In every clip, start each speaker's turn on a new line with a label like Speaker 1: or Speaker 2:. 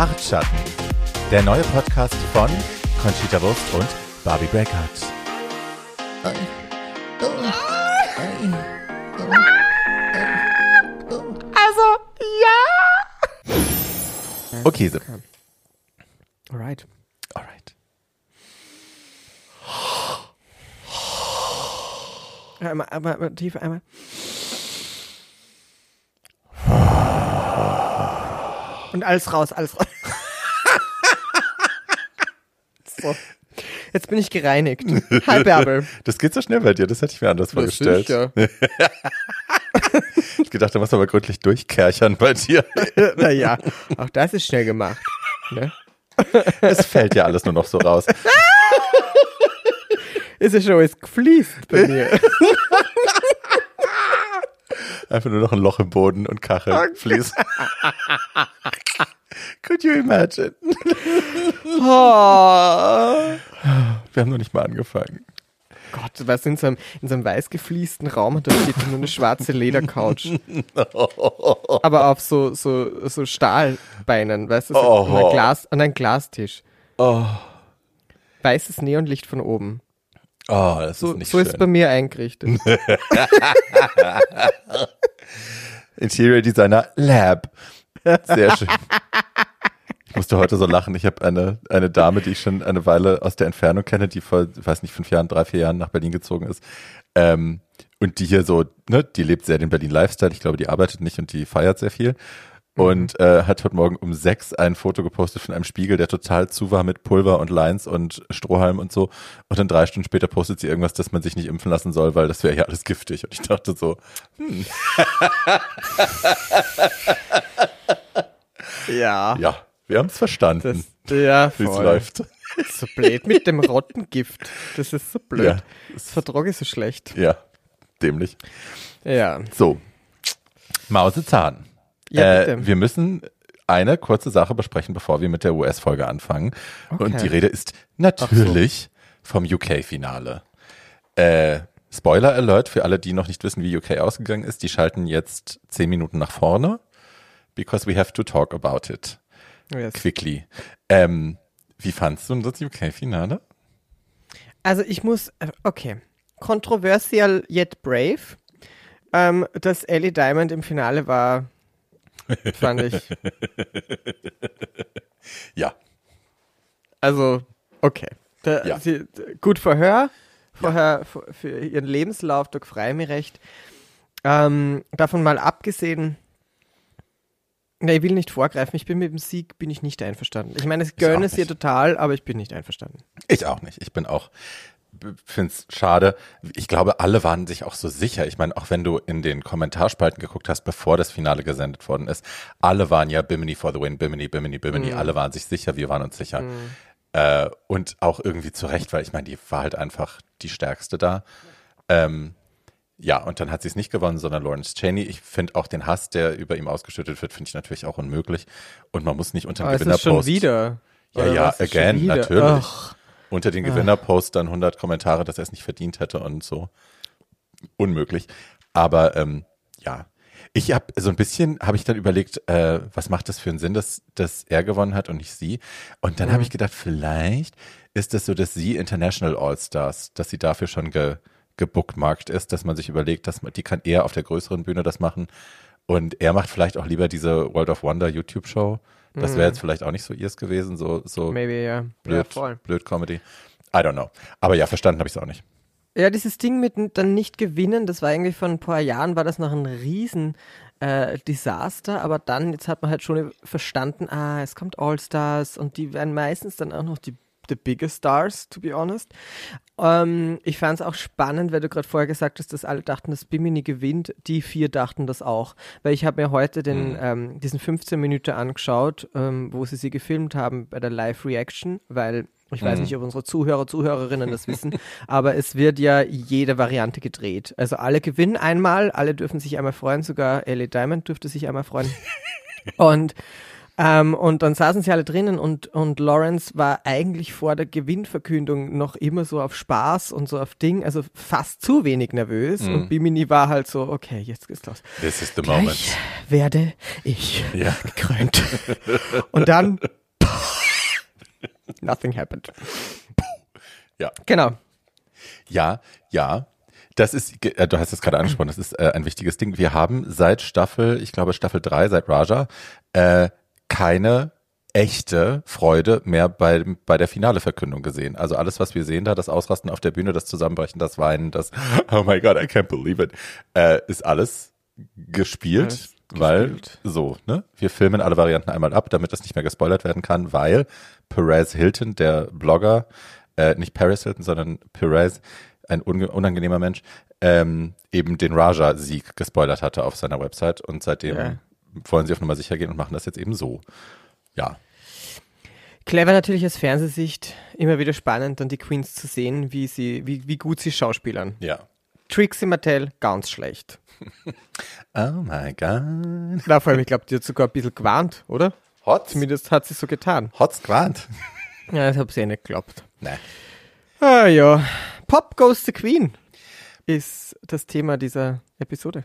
Speaker 1: Bartschatten, der neue Podcast von Conchita Wurst und Barbie Breakout.
Speaker 2: Also, ja.
Speaker 1: Okay, so.
Speaker 2: Alright.
Speaker 1: Alright.
Speaker 2: Einmal, einmal, einmal tief, einmal. Und alles raus, alles raus. so. Jetzt bin ich gereinigt. Hi, Bärbel.
Speaker 1: Das geht so schnell bei dir, das hätte ich mir anders vorgestellt. Ich gedacht, da musst du aber gründlich durchkerchern bei dir.
Speaker 2: Naja, auch das ist schnell gemacht. Ne?
Speaker 1: Es fällt ja alles nur noch so raus.
Speaker 2: Ist ja schon alles gefließt bei mir.
Speaker 1: Einfach nur noch ein Loch im Boden und Kachel fließt. Could you imagine?
Speaker 2: Oh.
Speaker 1: Wir haben noch nicht mal angefangen.
Speaker 2: Gott, weißt, in so einem, in so einem weiß gefliesten Raum und da steht nur eine schwarze Ledercouch. Aber auf so, so, so Stahlbeinen, weißt du, so
Speaker 1: Oh.
Speaker 2: an, einem Glas, an einem Glastisch.
Speaker 1: Oh,
Speaker 2: Weißes Neonlicht von oben.
Speaker 1: oh das
Speaker 2: So,
Speaker 1: ist nicht
Speaker 2: so
Speaker 1: schön.
Speaker 2: ist es bei mir eingerichtet.
Speaker 1: Interior Designer Lab. Sehr schön. Ich musste heute so lachen. Ich habe eine, eine Dame, die ich schon eine Weile aus der Entfernung kenne, die vor, ich weiß nicht, fünf Jahren, drei, vier Jahren nach Berlin gezogen ist. Ähm, und die hier so, ne, die lebt sehr den Berlin-Lifestyle. Ich glaube, die arbeitet nicht und die feiert sehr viel. Und äh, hat heute Morgen um sechs ein Foto gepostet von einem Spiegel, der total zu war mit Pulver und Lines und Strohhalm und so. Und dann drei Stunden später postet sie irgendwas, dass man sich nicht impfen lassen soll, weil das wäre ja alles giftig. Und ich dachte so,
Speaker 2: ja.
Speaker 1: ja, wir haben es verstanden,
Speaker 2: Das, ja,
Speaker 1: wie es läuft.
Speaker 2: So blöd mit dem Rottengift. Das ist so blöd.
Speaker 1: Ja,
Speaker 2: Das vertrage ich so schlecht.
Speaker 1: ja, dämlich.
Speaker 2: Ja.
Speaker 1: So, Mausezahn.
Speaker 2: Ja,
Speaker 1: äh,
Speaker 2: bitte.
Speaker 1: wir müssen eine kurze Sache besprechen, bevor wir mit der US-Folge anfangen.
Speaker 2: Okay.
Speaker 1: Und die Rede ist natürlich vom UK-Finale. Äh, Spoiler Alert für alle, die noch nicht wissen, wie UK ausgegangen ist. Die schalten jetzt zehn Minuten nach vorne, because we have to talk about it
Speaker 2: Yes.
Speaker 1: quickly. Ähm, wie fandst du das UK-Finale?
Speaker 2: Also ich muss, äh, okay, controversial yet brave. Ähm, dass Ellie Diamond im Finale war, fand ich,
Speaker 1: Ja,
Speaker 2: also okay. Da,
Speaker 1: Ja.
Speaker 2: sie, gut für her, für, her, für, ihren Lebenslauf, da freue ich mich recht. Ähm, davon mal abgesehen, na, ich will nicht vorgreifen, ich bin mit dem Sieg, bin ich nicht einverstanden. Ich meine, ich gönne es ihr total, aber ich bin nicht einverstanden.
Speaker 1: Ich auch nicht. Ich bin auch, finde es schade. Ich glaube, alle waren sich auch so sicher. Ich meine, auch wenn du in den Kommentarspalten geguckt hast, bevor das Finale gesendet worden ist, alle waren ja Bimini for the win, Bimini, Bimini, Bimini. Alle waren sich sicher, wir waren uns sicher. Äh, und auch irgendwie zu Recht, weil ich meine, die war halt einfach die stärkste da. Ähm, ja, und dann hat sie es nicht gewonnen, sondern Lawrence Cheney. Ich finde auch den Hass, der über ihm ausgeschüttet wird, finde ich natürlich auch unmöglich. Und man muss nicht unter dem
Speaker 2: ist schon
Speaker 1: Gewinnerpost
Speaker 2: wieder.
Speaker 1: Ja,
Speaker 2: Oder
Speaker 1: ja, again,
Speaker 2: wieder?
Speaker 1: natürlich.
Speaker 2: Ach.
Speaker 1: unter den Gewinnerpost dann 100 Kommentare, dass er es nicht verdient hätte und so. Unmöglich. Aber ähm, ja, ich habe so ein bisschen, habe ich dann überlegt, äh, was macht das für einen Sinn, dass, dass er gewonnen hat und nicht sie. Und dann
Speaker 2: Mhm.
Speaker 1: habe ich gedacht, vielleicht ist es so, dass sie International All-Stars, dass sie dafür schon ge, gebookmarkt ist, dass man sich überlegt, dass man, die kann eher auf der größeren Bühne das machen. Und er macht vielleicht auch lieber diese World of Wonder YouTube-Show. Das wäre jetzt vielleicht auch nicht so ihrs gewesen, so, so
Speaker 2: Mhm. Maybe, ja.
Speaker 1: blöd,
Speaker 2: Ja,
Speaker 1: blöd Comedy. I don't know. Aber ja, verstanden habe ich es auch nicht.
Speaker 2: Ja, dieses Ding mit dann nicht gewinnen, das war irgendwie vor ein paar Jahren, war das noch ein riesen äh, Desaster, aber dann, jetzt hat man halt schon verstanden, ah, es kommt All-Stars und die werden meistens dann auch noch die the biggest stars, to be honest. Ähm, ich fand es auch spannend, weil du gerade vorher gesagt hast, dass alle dachten, dass Bimini gewinnt. Die vier dachten das auch. Weil ich habe mir heute den, ähm, diesen 15 Minuten angeschaut, ähm, wo sie sie gefilmt haben bei der Live-Reaction, weil ich weiß nicht, ob unsere Zuhörer, Zuhörerinnen das wissen, aber es wird ja jede Variante gedreht. Also alle gewinnen einmal, alle dürfen sich einmal freuen, sogar Ellie Diamond dürfte sich einmal freuen. Und Ähm, und dann saßen sie alle drinnen und, und Lawrence war eigentlich vor der Gewinnverkündung noch immer so auf Spaß und so auf Ding, also fast zu wenig nervös.
Speaker 1: Mhm.
Speaker 2: Und Bimini war halt so, okay, jetzt geht's los.
Speaker 1: This is the
Speaker 2: Gleich
Speaker 1: moment.
Speaker 2: werde ich
Speaker 1: Ja.
Speaker 2: gekrönt. und dann nothing happened.
Speaker 1: Ja.
Speaker 2: Genau.
Speaker 1: Ja, ja. Das ist, äh, du hast es gerade angesprochen, das ist äh, ein wichtiges Ding. Wir haben seit Staffel, ich glaube Staffel 3, seit Raja, äh, keine echte Freude mehr bei, bei der Finale-Verkündung gesehen. Also alles, was wir sehen da, das Ausrasten auf der Bühne, das Zusammenbrechen, das Weinen, das Oh my God, I can't believe it, äh, ist alles gespielt,
Speaker 2: Alles
Speaker 1: weil
Speaker 2: gespielt.
Speaker 1: so, ne? Wir filmen alle Varianten einmal ab, damit das nicht mehr gespoilert werden kann, weil Perez Hilton, der Blogger, äh, nicht Paris Hilton, sondern Perez, ein unangenehmer Mensch, ähm, eben den Raja-Sieg gespoilert hatte auf seiner Website und seitdem
Speaker 2: Ja.
Speaker 1: Wollen sie auf Nummer sicher gehen und machen das jetzt eben so. Ja,
Speaker 2: Clever natürlich aus Fernsehsicht, immer wieder spannend, dann die Queens zu sehen, wie sie, wie, wie gut sie schauspielern.
Speaker 1: ja.
Speaker 2: Trixie Mattel, ganz schlecht.
Speaker 1: Oh my God.
Speaker 2: Na, vor allem, ich glaube, die hat sogar ein bisschen gewarnt, oder?
Speaker 1: Hot,
Speaker 2: Zumindest hat sie so getan.
Speaker 1: hot's Grant.
Speaker 2: Ja, das habe ich eh nicht geglaubt.
Speaker 1: Nee.
Speaker 2: Ah ja. Pop Goes the Queen ist das Thema dieser Episode.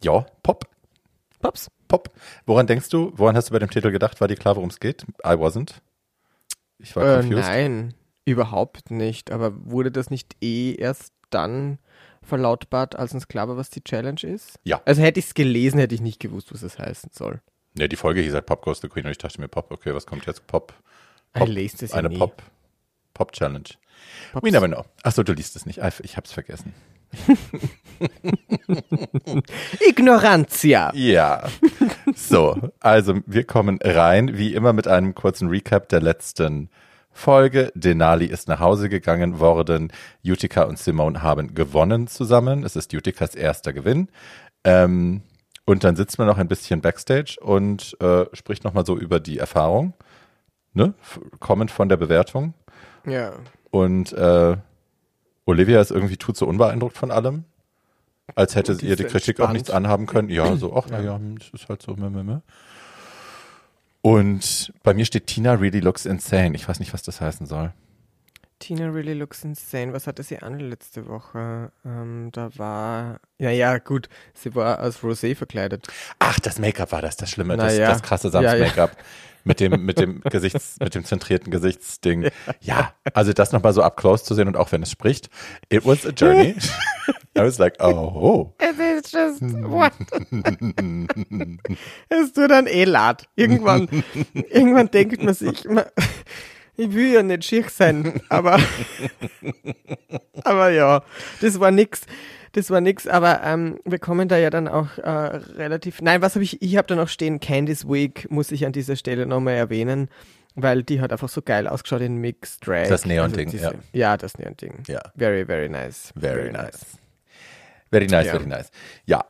Speaker 1: Ja, Pop,
Speaker 2: Pops.
Speaker 1: Pop. Woran denkst du? Woran hast du bei dem Titel gedacht? War dir klar, worum es geht? I wasn't. Ich war
Speaker 2: Äh,
Speaker 1: confused.
Speaker 2: nein, überhaupt nicht. Aber wurde das nicht eh erst dann verlautbart, als uns klar war, was die Challenge ist?
Speaker 1: Ja.
Speaker 2: Also hätte ich es gelesen, hätte ich nicht gewusst, was es heißen soll.
Speaker 1: Nee, die Folge hieß halt Pop Goes the Queen und ich dachte mir, Pop, okay, was kommt jetzt? Pop. Pop
Speaker 2: lese das ja
Speaker 1: eine
Speaker 2: nie.
Speaker 1: Pop, Pop Challenge.
Speaker 2: Pops.
Speaker 1: We never know. Achso, du liest es nicht. Ich hab's vergessen.
Speaker 2: Ignorantia.
Speaker 1: Ja. So, also wir kommen rein, wie immer mit einem kurzen Recap der letzten Folge. Denali ist nach Hause gegangen worden. Utica und Simone haben gewonnen zusammen. Es ist Uticas erster Gewinn. Ähm, und dann sitzt man noch ein bisschen backstage und äh, spricht nochmal so über die Erfahrung. Ne? F- Kommend von der Bewertung.
Speaker 2: Ja.
Speaker 1: Und äh, Olivia ist irgendwie tut so unbeeindruckt von allem. Als hätte
Speaker 2: Die
Speaker 1: ihr die Kritik auch
Speaker 2: entspannt.
Speaker 1: nichts anhaben können. Ja, so, ach, naja, das ist halt so. meh, meh, meh. Und bei mir steht Tina really looks insane. Ich weiß nicht, was das heißen soll.
Speaker 2: Tina really looks insane. Was hatte sie an letzte Woche? Ähm, da war, ja, ja, gut, sie war als Rosé verkleidet.
Speaker 1: Ach, das Make-up war das, das Schlimme,
Speaker 2: Na
Speaker 1: das,
Speaker 2: ja.
Speaker 1: das krasse
Speaker 2: Ja, ja.
Speaker 1: Mit dem, mit dem Gesichts, mit dem zentrierten Gesichtsding. Ja, also das nochmal so up close zu sehen und auch wenn es spricht. It was a journey. I was like, oh,
Speaker 2: It is just what? es tut dann eh leid. Irgendwann, irgendwann denkt man sich, man, ich will ja nicht schier sein, aber, aber ja, das war nix. Das war nix, aber ähm, wir kommen da ja dann auch äh, relativ. Nein, was habe ich? Ich habe da noch stehen, Candice Wig muss ich an dieser Stelle nochmal erwähnen, weil die hat einfach so geil ausgeschaut in Mixed Drag.
Speaker 1: Das Neon-Ding,
Speaker 2: diese-
Speaker 1: ja.
Speaker 2: Ja, das Neon-Ding.
Speaker 1: Ja.
Speaker 2: Very, very nice.
Speaker 1: Very nice. Very nice,
Speaker 2: Ja.
Speaker 1: very nice. Ja.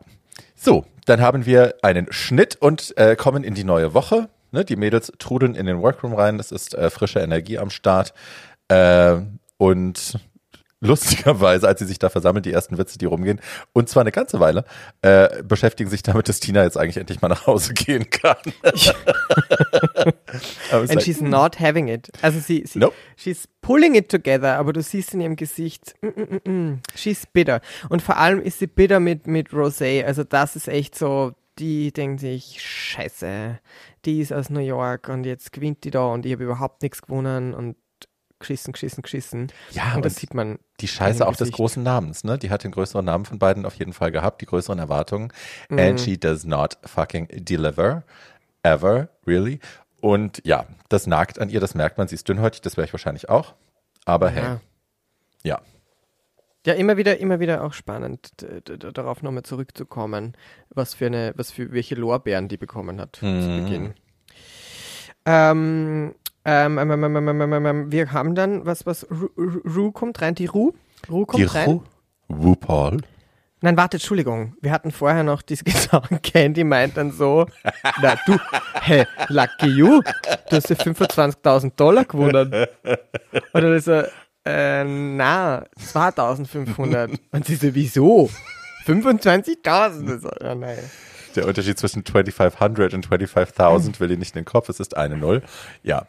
Speaker 1: So, dann haben wir einen Schnitt und äh, kommen in die neue Woche. Ne, die Mädels trudeln in den Workroom rein. Es ist äh, frische Energie am Start. Äh, und lustigerweise, als sie sich da versammeln, die ersten Witze, die rumgehen, und zwar eine ganze Weile, äh, beschäftigen sich damit, dass Tina jetzt eigentlich endlich mal nach Hause gehen kann.
Speaker 2: And she's not having it. Also sie, sie
Speaker 1: Nope.
Speaker 2: she's pulling it together, aber du siehst in ihrem Gesicht, mm, mm, mm, mm, she's bitter. Und vor allem ist sie bitter mit, mit Rosé. Also das ist echt so, die denkt sich, scheiße, die ist aus New York und jetzt gewinnt die da und ich habe überhaupt nichts gewonnen und geschissen, geschissen, geschissen.
Speaker 1: Ja,
Speaker 2: und das
Speaker 1: und
Speaker 2: sieht man.
Speaker 1: die Scheiße auch des großen Namens, ne? Die hat den größeren Namen von beiden auf jeden Fall gehabt, die größeren Erwartungen.
Speaker 2: Mhm.
Speaker 1: And she does not fucking deliver. Ever, really. Und ja, das nagt an ihr, das merkt man. Sie ist dünnhäutig, das wäre ich wahrscheinlich auch. Aber hey,
Speaker 2: Ja.
Speaker 1: ja.
Speaker 2: Ja, immer wieder, immer wieder auch spannend, darauf nochmal zurückzukommen, was für eine, was für welche Lorbeeren die bekommen hat zu
Speaker 1: Mhm.
Speaker 2: Beginn. Ähm, ähm, ähm, ähm, ähm, ähm, wir haben dann, was, was, Ru, Ru, Ru kommt rein, die Ru, Ru kommt
Speaker 1: Die
Speaker 2: rein.
Speaker 1: Ru RuPaul.
Speaker 2: Nein, warte, Entschuldigung, wir hatten vorher noch diese Gedanken, Candy meint dann so, na du, hey, lucky you, du hast ja 25.000 Dollar gewonnen. Oder ist er, äh, na, 2.500. Und sie so, wieso? 25.000? Das war- Ja, nein.
Speaker 1: Der Unterschied zwischen 2500 und 25.000 will ich nicht in den Kopf. Es ist eine Null. Ja.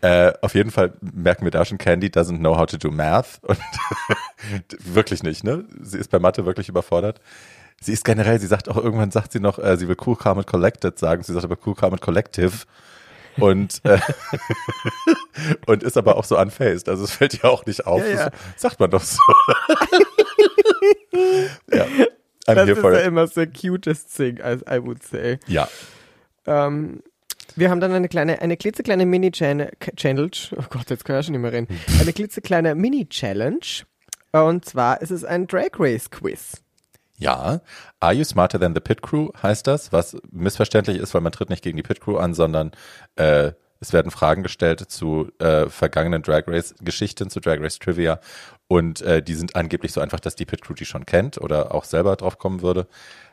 Speaker 1: Äh, auf jeden Fall merken wir da schon, Candy doesn't know how to do math. Und wirklich nicht, ne? Sie ist bei Mathe wirklich überfordert. Sie ist generell, sie sagt auch irgendwann, sagt sie noch, äh, sie will cool, calm and collected sagen. Sie sagt aber cool, calm and collective. Und, äh, und ist aber auch so unfazed. Also es fällt ihr auch nicht auf.
Speaker 2: Ja, ja.
Speaker 1: Sagt man doch so. ja. I'm
Speaker 2: Das
Speaker 1: here
Speaker 2: ist
Speaker 1: for
Speaker 2: ja
Speaker 1: it.
Speaker 2: immer the cutest thing, as I would say.
Speaker 1: Ja.
Speaker 2: Ähm, wir haben dann eine kleine, eine klitzekleine Mini-Challenge. Oh Gott, jetzt kann ich ja schon nicht mehr reden. Eine klitzekleine Mini-Challenge. Und zwar ist es ein Drag Race Quiz.
Speaker 1: Ja, Are You Smarter Than the Pit Crew heißt das, was missverständlich ist, weil man tritt nicht gegen die Pit Crew an, sondern äh, es werden Fragen gestellt zu äh, vergangenen Drag Race Geschichten, zu Drag Race Trivia und äh, die sind angeblich so einfach, dass die Pit Crew die schon kennt oder auch selber drauf kommen würde.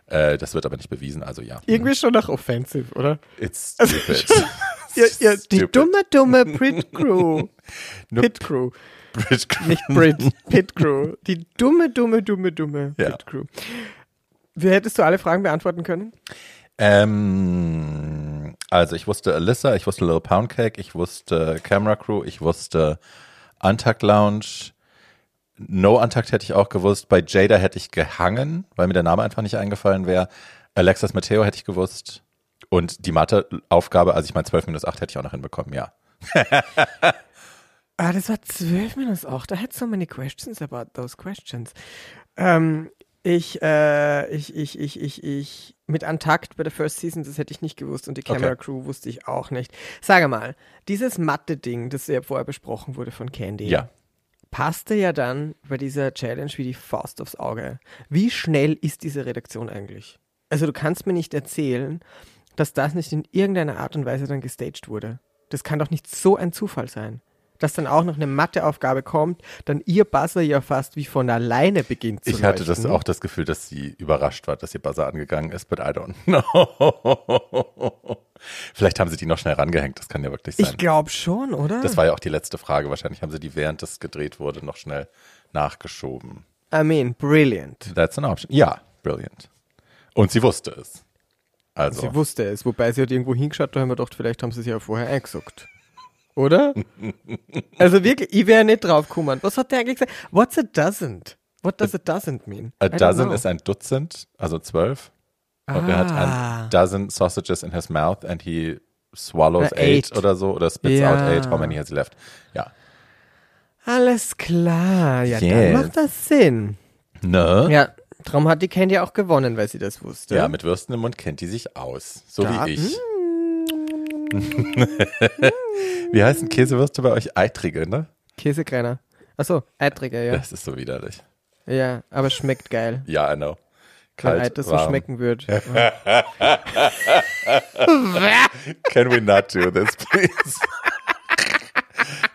Speaker 1: Äh, das wird aber nicht bewiesen, also ja.
Speaker 2: Irgendwie schon nach offensive, oder?
Speaker 1: It's stupid.
Speaker 2: Ja, ja, die dumme, dumme Pit Crew. Pit Crew.
Speaker 1: Pit Crew.
Speaker 2: Nicht Brit, Pit Crew. Die dumme, dumme, dumme, dumme
Speaker 1: Ja.
Speaker 2: Pit Crew. Wie hättest du alle Fragen beantworten können?
Speaker 1: Ähm, also ich wusste Alyssa, ich wusste Little Pound Cake, ich wusste Camera Crew, ich wusste Untucked Lounge. No Untucked hätte ich auch gewusst. Bei Jada hätte ich gehangen, weil mir der Name einfach nicht eingefallen wäre. Alexas Matteo hätte ich gewusst. Und die Mathe-Aufgabe, also ich meine 12 minus 8 hätte ich auch noch hinbekommen, ja.
Speaker 2: Ah, das war 12 minus 8. I had so many questions about those questions. Ähm, ich, äh, ich, ich, ich, ich, ich, mit Antakt bei der First Season, das hätte ich nicht gewusst und die Camera
Speaker 1: Okay.
Speaker 2: Crew wusste ich auch nicht. Sage mal, dieses Mathe-Ding, das ja vorher besprochen wurde von Candy,
Speaker 1: Ja.
Speaker 2: passte ja dann bei dieser Challenge wie die Faust aufs Auge. Wie schnell ist diese Redaktion eigentlich? Also du kannst mir nicht erzählen, dass das nicht in irgendeiner Art und Weise dann gestaged wurde. Das kann doch nicht so ein Zufall sein. Dass dann auch noch eine Matheaufgabe kommt, dann ihr Buzzer ja fast wie von alleine beginnt zu
Speaker 1: Ich hatte das auch das Gefühl, dass sie überrascht war, dass ihr Buzzer angegangen ist, but I don't know. Vielleicht haben sie die noch schnell rangehängt, das kann ja wirklich sein.
Speaker 2: Ich glaube schon, oder?
Speaker 1: Das war ja auch die letzte Frage. Wahrscheinlich haben sie die, während es gedreht wurde, noch schnell nachgeschoben.
Speaker 2: I mean, brilliant.
Speaker 1: That's an option. Ja, brilliant. Und sie wusste es. Also,
Speaker 2: Sie wusste es, wobei sie hat irgendwo hingeschaut, da haben wir gedacht, vielleicht haben sie sich ja vorher eingesagt. Oder? also wirklich, ich wäre nicht drauf gekommen. Was hat der eigentlich gesagt? What's a dozen? What does a dozen mean?
Speaker 1: a dozen
Speaker 2: know.
Speaker 1: ist ein Dutzend, also zwölf. Und er hat
Speaker 2: Ah.
Speaker 1: ein dozen sausages in his mouth and he swallows eight,
Speaker 2: eight.
Speaker 1: oder so oder spits
Speaker 2: Ja.
Speaker 1: out eight. How many has he left? Ja.
Speaker 2: Alles klar, ja,
Speaker 1: Yes.
Speaker 2: dann macht das Sinn.
Speaker 1: Ne?
Speaker 2: Ja, darum hat die Candy auch gewonnen, weil sie das wusste.
Speaker 1: Ja, mit Würsten im Mund kennt die sich aus. So
Speaker 2: Da-
Speaker 1: wie ich. wie heißen Käsewürste bei euch? Eitrige, ne?
Speaker 2: Käsekreiner. Achso, Eiträger, ja.
Speaker 1: Das ist so widerlich.
Speaker 2: Ja, aber schmeckt geil.
Speaker 1: Ja, I know.
Speaker 2: Wenn
Speaker 1: Kalt,
Speaker 2: Eid das so
Speaker 1: warm.
Speaker 2: schmecken wird.
Speaker 1: Can we not do this, please?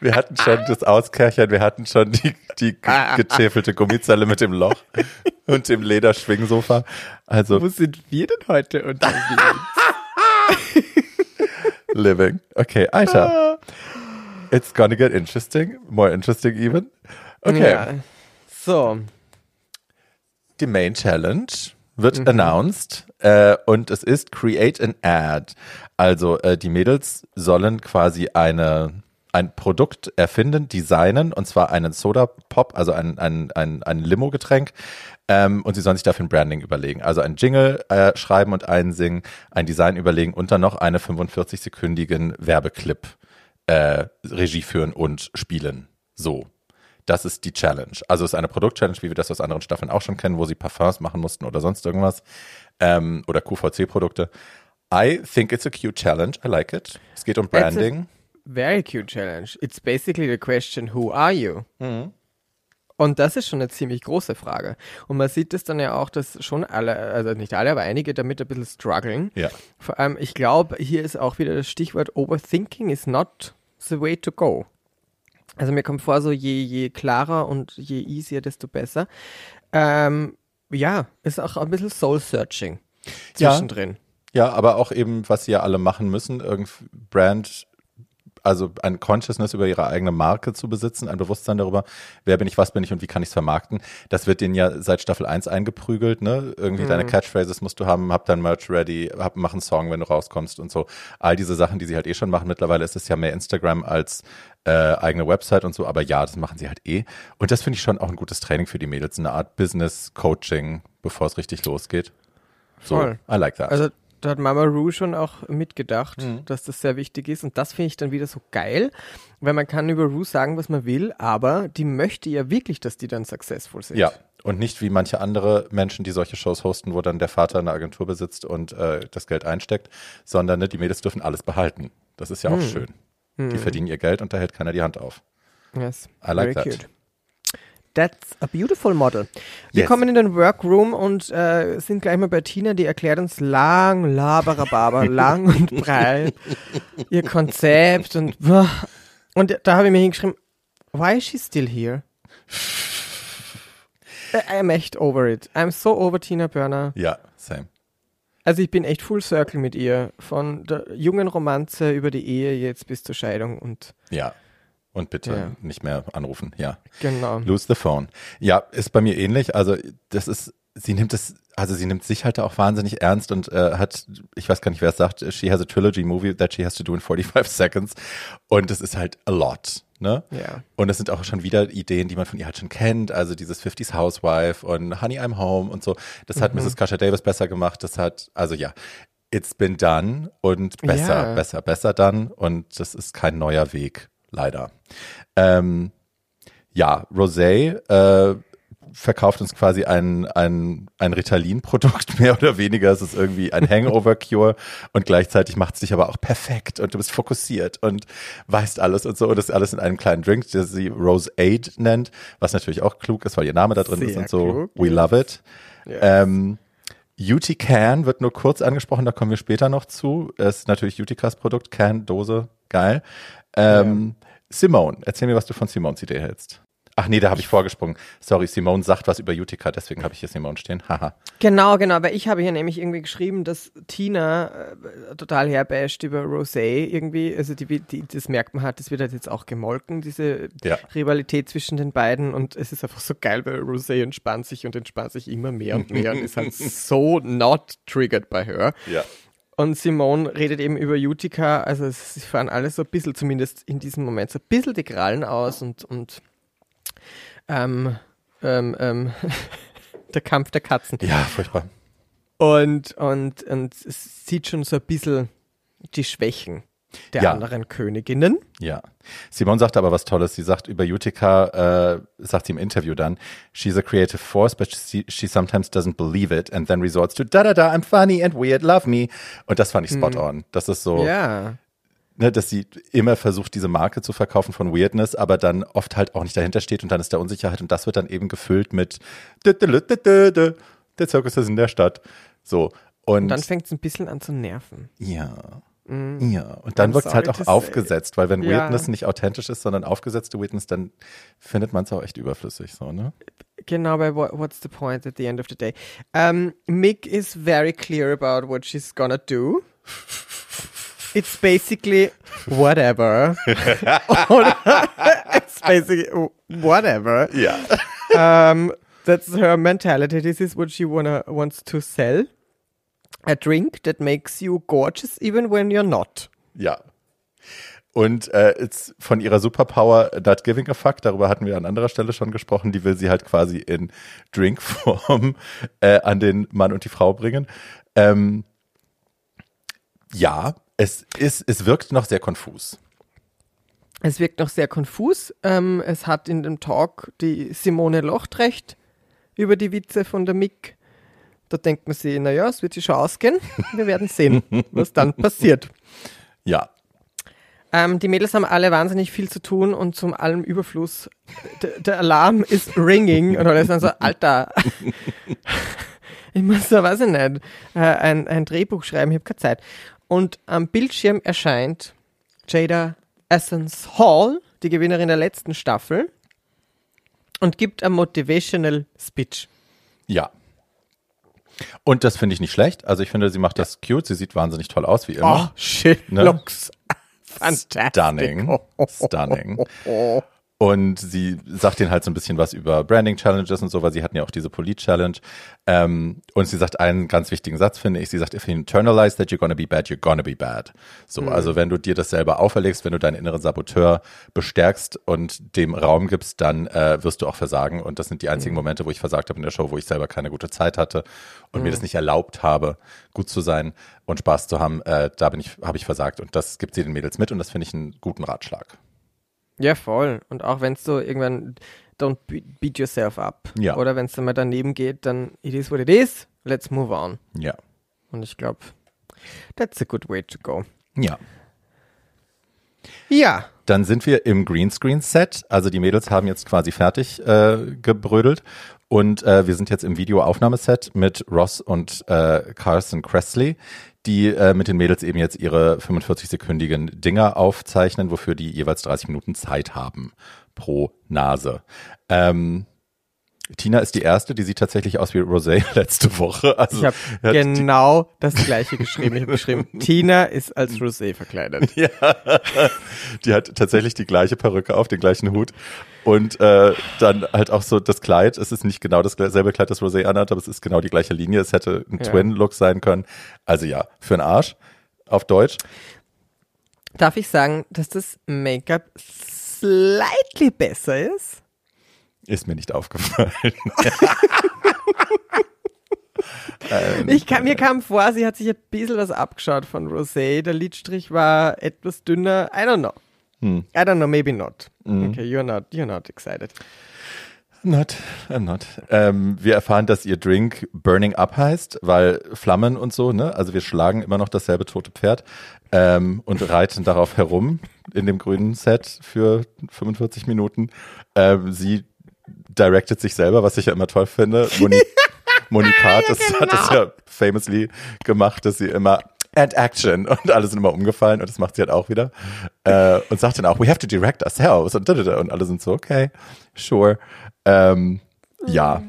Speaker 1: Wir hatten schon das Auskerchern, wir hatten schon die, die ge- getäfelte Gummizelle mit dem Loch und dem Lederschwingsofa. Also
Speaker 2: Wo sind wir denn heute unterwegs?
Speaker 1: Living. Okay, Alter. It's gonna get interesting. More interesting even. Okay.
Speaker 2: Ja. So,
Speaker 1: Die Main Challenge wird announced äh, und es ist Create an Ad. Also äh, die Mädels sollen quasi eine ein Produkt erfinden, designen und zwar einen Soda Pop, also ein, ein, ein, ein Limo-Getränk. Ähm, und sie sollen sich dafür ein Branding überlegen. Also ein Jingle äh, schreiben und einsingen, ein Design überlegen und dann noch einen 45-sekündigen Werbeclip äh, Regie führen und spielen. So. Das ist die Challenge. Also es ist eine Produktchallenge, wie wir das aus anderen Staffeln auch schon kennen, wo sie Parfums machen mussten oder sonst irgendwas. Ähm, oder QVC-Produkte. I think it's a cute challenge. I like it. Es geht um Branding.
Speaker 2: very cute challenge. It's basically the question, who are you? Und das ist schon eine ziemlich große Frage. Und man sieht es dann ja auch, dass schon alle, also nicht alle, aber einige damit ein bisschen strugglen.
Speaker 1: Ja.
Speaker 2: Vor allem, ich glaube, hier ist auch wieder das Stichwort Overthinking is not the way to go. Also mir kommt vor, so je, je klarer und je easier, desto besser. Ähm, ja, ist auch ein bisschen Soul-Searching
Speaker 1: Ja.
Speaker 2: zwischendrin.
Speaker 1: Ja, aber auch eben, was sie ja alle machen müssen, Brand also ein Consciousness über ihre eigene Marke zu besitzen, ein Bewusstsein darüber, wer bin ich, was bin ich und wie kann ich es vermarkten. Das wird denen ja seit Staffel 1 eingeprügelt, ne? Irgendwie mhm. deine Catchphrases musst du haben, hab dein Merch ready, hab, mach einen Song, wenn du rauskommst und so. All diese Sachen, die sie halt eh schon machen. Mittlerweile ist es ja mehr Instagram als äh, eigene Website und so, aber ja, das machen sie halt eh. Und das finde ich schon auch ein gutes Training für die Mädels, eine Art Business-Coaching, bevor es richtig losgeht. So, Voll. I like that.
Speaker 2: Also da hat Mama Ru schon auch mitgedacht, mhm. dass das sehr wichtig ist. Und das finde ich dann wieder so geil, weil man kann über Ru sagen, was man will, aber die möchte ja wirklich, dass die dann successful sind.
Speaker 1: Ja, und nicht wie manche andere Menschen, die solche Shows hosten, wo dann der Vater eine Agentur besitzt und äh, das Geld einsteckt, sondern ne, die Mädels dürfen alles behalten. Das ist ja auch mhm. schön. Die hm. verdienen ihr Geld und da hält keiner die Hand auf.
Speaker 2: Yes. I like Very that. Cute. That's a beautiful model. Wir yes. kommen in den Workroom und äh, sind gleich mal bei Tina, die erklärt uns lang, laberababer, lang und breit ihr Konzept und und da habe ich mir hingeschrieben, why is she still here? I'm echt over it. I'm so over Tina Burner.
Speaker 1: Ja, same.
Speaker 2: Also ich bin echt full circle mit ihr. Von der jungen Romanze über die Ehe jetzt bis zur Scheidung und.
Speaker 1: Ja. Und bitte ja. nicht mehr anrufen, ja.
Speaker 2: Genau.
Speaker 1: Lose the phone. Ja, ist bei mir ähnlich. Also das ist, sie nimmt es, also sie nimmt sich halt auch wahnsinnig ernst und äh, hat, ich weiß gar nicht, wer es sagt, she has a trilogy movie that she has to do in 45 seconds. Und es ist halt a lot. Ne?
Speaker 2: Ja.
Speaker 1: Und es sind auch schon wieder Ideen, die man von ihr halt schon kennt. Also dieses 50s Housewife und Honey, I'm Home und so. Das hat mhm. Mrs. Kasha Davis besser gemacht. Das hat, also ja, it's been done und besser, ja. besser, besser dann. Und das ist kein neuer Weg, leider. Ähm, ja, Rosé, äh, verkauft uns quasi ein, ein, ein Ritalin-Produkt, mehr oder weniger. Es ist irgendwie ein Hangover-Cure und gleichzeitig macht es dich aber auch perfekt und du bist fokussiert und weißt alles und so. Und das alles in einem kleinen Drink, der sie Rose Aid nennt, was natürlich auch klug ist, weil ihr Name da drin Sehr ist und so. Klug, We love it. Yes. Ähm, UT Can wird nur kurz angesprochen, da kommen wir später noch zu. Es ist natürlich Utikas Produkt, Can, Dose, geil. Ähm, ja. Simone, erzähl mir, was du von Simones Idee hältst. Ach nee, da habe ich vorgesprungen. Sorry, Simone sagt was über Utica, deswegen habe ich hier Simone stehen. Haha.
Speaker 2: genau, genau, aber ich habe hier nämlich irgendwie geschrieben, dass Tina äh, total herbasht über Rosé irgendwie. Also die, die, das merkt man halt, das wird halt jetzt auch gemolken, diese ja. Rivalität zwischen den beiden. Und es ist einfach so geil, weil Rosé entspannt sich und entspannt sich immer mehr und mehr und ist halt so not triggered by her.
Speaker 1: Ja.
Speaker 2: Und Simone redet eben über Utica, also sie fahren alle so ein bisschen, zumindest in diesem Moment, so ein bisschen die Krallen aus und, und ähm, ähm, ähm, der Kampf der Katzen.
Speaker 1: Ja, furchtbar.
Speaker 2: Und, und, und es sieht schon so ein bisschen die Schwächen der ja. anderen Königinnen.
Speaker 1: Ja. Simon sagt aber was Tolles. Sie sagt über Utica, äh, sagt sie im Interview dann, she's a creative force, but she, she sometimes doesn't believe it and then resorts to da da da, I'm funny and weird, love me. Und das fand ich spot hm. on. Das ist so.
Speaker 2: Ja
Speaker 1: ne, dass sie immer versucht, diese Marke zu verkaufen von Weirdness, aber dann oft halt auch nicht dahinter steht und dann ist da Unsicherheit und das wird dann eben gefüllt mit der Zirkus ist in der Stadt. So. Und,
Speaker 2: und dann fängt es ein bisschen an zu nerven.
Speaker 1: Ja. Mm. Ja, und dann wirkt es halt auch aufgesetzt, weil wenn ja. Weirdness nicht authentisch ist, sondern aufgesetzte Weirdness, dann findet man es auch echt überflüssig, so, ne?
Speaker 2: Genau, bei What's the Point at the end of the day. Um, Mick is very clear about what she's gonna do. it's basically whatever. it's basically whatever.
Speaker 1: Yeah.
Speaker 2: um, that's her mentality. This is what she wanna wants to sell. A drink that makes you gorgeous even when you're not.
Speaker 1: Ja. Und äh, it's von ihrer Superpower Not Giving a Fuck, darüber hatten wir an anderer Stelle schon gesprochen, die will sie halt quasi in Drinkform äh, an den Mann und die Frau bringen. Ähm, ja, es ist, es wirkt noch sehr konfus.
Speaker 2: Es wirkt noch sehr konfus. Ähm, es hat in dem Talk die Simone Lochtrecht über die Witze von der Mick. Da denkt man sich, naja, es wird sich schon ausgehen. Wir werden sehen, was dann passiert.
Speaker 1: Ja.
Speaker 2: Ähm, die Mädels haben alle wahnsinnig viel zu tun und zum allem Überfluss. Der Alarm ist ringing und alles dann so, Alter. ich muss so, weiß ich nicht, äh, ein, ein Drehbuch schreiben, ich habe keine Zeit. Und am Bildschirm erscheint Jada Essence Hall, die Gewinnerin der letzten Staffel, und gibt ein Motivational Speech.
Speaker 1: Ja. Und das finde ich nicht schlecht. Also ich finde, sie macht das cute. Sie sieht wahnsinnig toll aus, wie immer.
Speaker 2: Oh, shit. Ne? Looks
Speaker 1: stunning. Stunning. Und sie sagt ihnen halt so ein bisschen was über Branding Challenges und so, weil sie hatten ja auch diese Polit Challenge. Ähm, und sie sagt einen ganz wichtigen Satz, finde ich. Sie sagt, if you internalize that you're gonna be bad, you're gonna be bad. So, mhm. also wenn du dir das selber auferlegst, wenn du deinen inneren Saboteur bestärkst und dem Raum gibst, dann äh, wirst du auch versagen. Und das sind die einzigen mhm. Momente, wo ich versagt habe in der Show, wo ich selber keine gute Zeit hatte und mhm. mir das nicht erlaubt habe, gut zu sein und Spaß zu haben. Äh, da bin ich, habe ich versagt. Und das gibt sie den Mädels mit und das finde ich einen guten Ratschlag.
Speaker 2: Ja, voll. Und auch wenn es so irgendwann don't beat yourself up.
Speaker 1: Ja.
Speaker 2: Oder wenn es dann mal daneben geht, dann it is what it is, let's move on.
Speaker 1: Ja.
Speaker 2: Und ich glaube, that's a good way to go.
Speaker 1: Ja.
Speaker 2: Ja.
Speaker 1: Dann sind wir im Greenscreen-Set. Also die Mädels haben jetzt quasi fertig äh, gebrödelt. Und äh, wir sind jetzt im Videoaufnahmeset mit Ross und äh, Carson Cressley, die äh, mit den Mädels eben jetzt ihre 45-sekündigen Dinger aufzeichnen, wofür die jeweils 30 Minuten Zeit haben pro Nase. Ähm, Tina ist die erste, die sieht tatsächlich aus wie Rosé letzte Woche. Also,
Speaker 2: ich habe genau das gleiche geschrieben. Ich habe geschrieben, Tina ist als Rosé verkleidet.
Speaker 1: Ja, die hat tatsächlich die gleiche Perücke auf, den gleichen Hut und äh, dann halt auch so das Kleid. Es ist nicht genau dasselbe Kleid, das Rosé anhat, aber es ist genau die gleiche Linie. Es hätte ein ja. Twin-Look sein können. Also ja, für einen Arsch auf Deutsch.
Speaker 2: Darf ich sagen, dass das Make-up slightly besser ist?
Speaker 1: Ist mir nicht aufgefallen.
Speaker 2: ähm, ich kam, mir kam vor, sie hat sich ein bisschen was abgeschaut von Rosé. Der Lidstrich war etwas dünner. I don't know. Hm. I don't know, maybe not. Hm. Okay, you're not, you're not excited.
Speaker 1: Not, I'm not. Ähm, wir erfahren, dass ihr Drink Burning Up heißt, weil Flammen und so, ne? Also wir schlagen immer noch dasselbe tote Pferd ähm, und reiten darauf herum in dem grünen Set für 45 Minuten. Ähm, sie directed sich selber, was ich ja immer toll finde. Moni Monikat ja, genau. hat es ja famously gemacht, dass sie immer and action und alle sind immer umgefallen und das macht sie halt auch wieder äh, und sagt dann auch we have to direct ourselves und, und alle sind so okay sure ähm, ja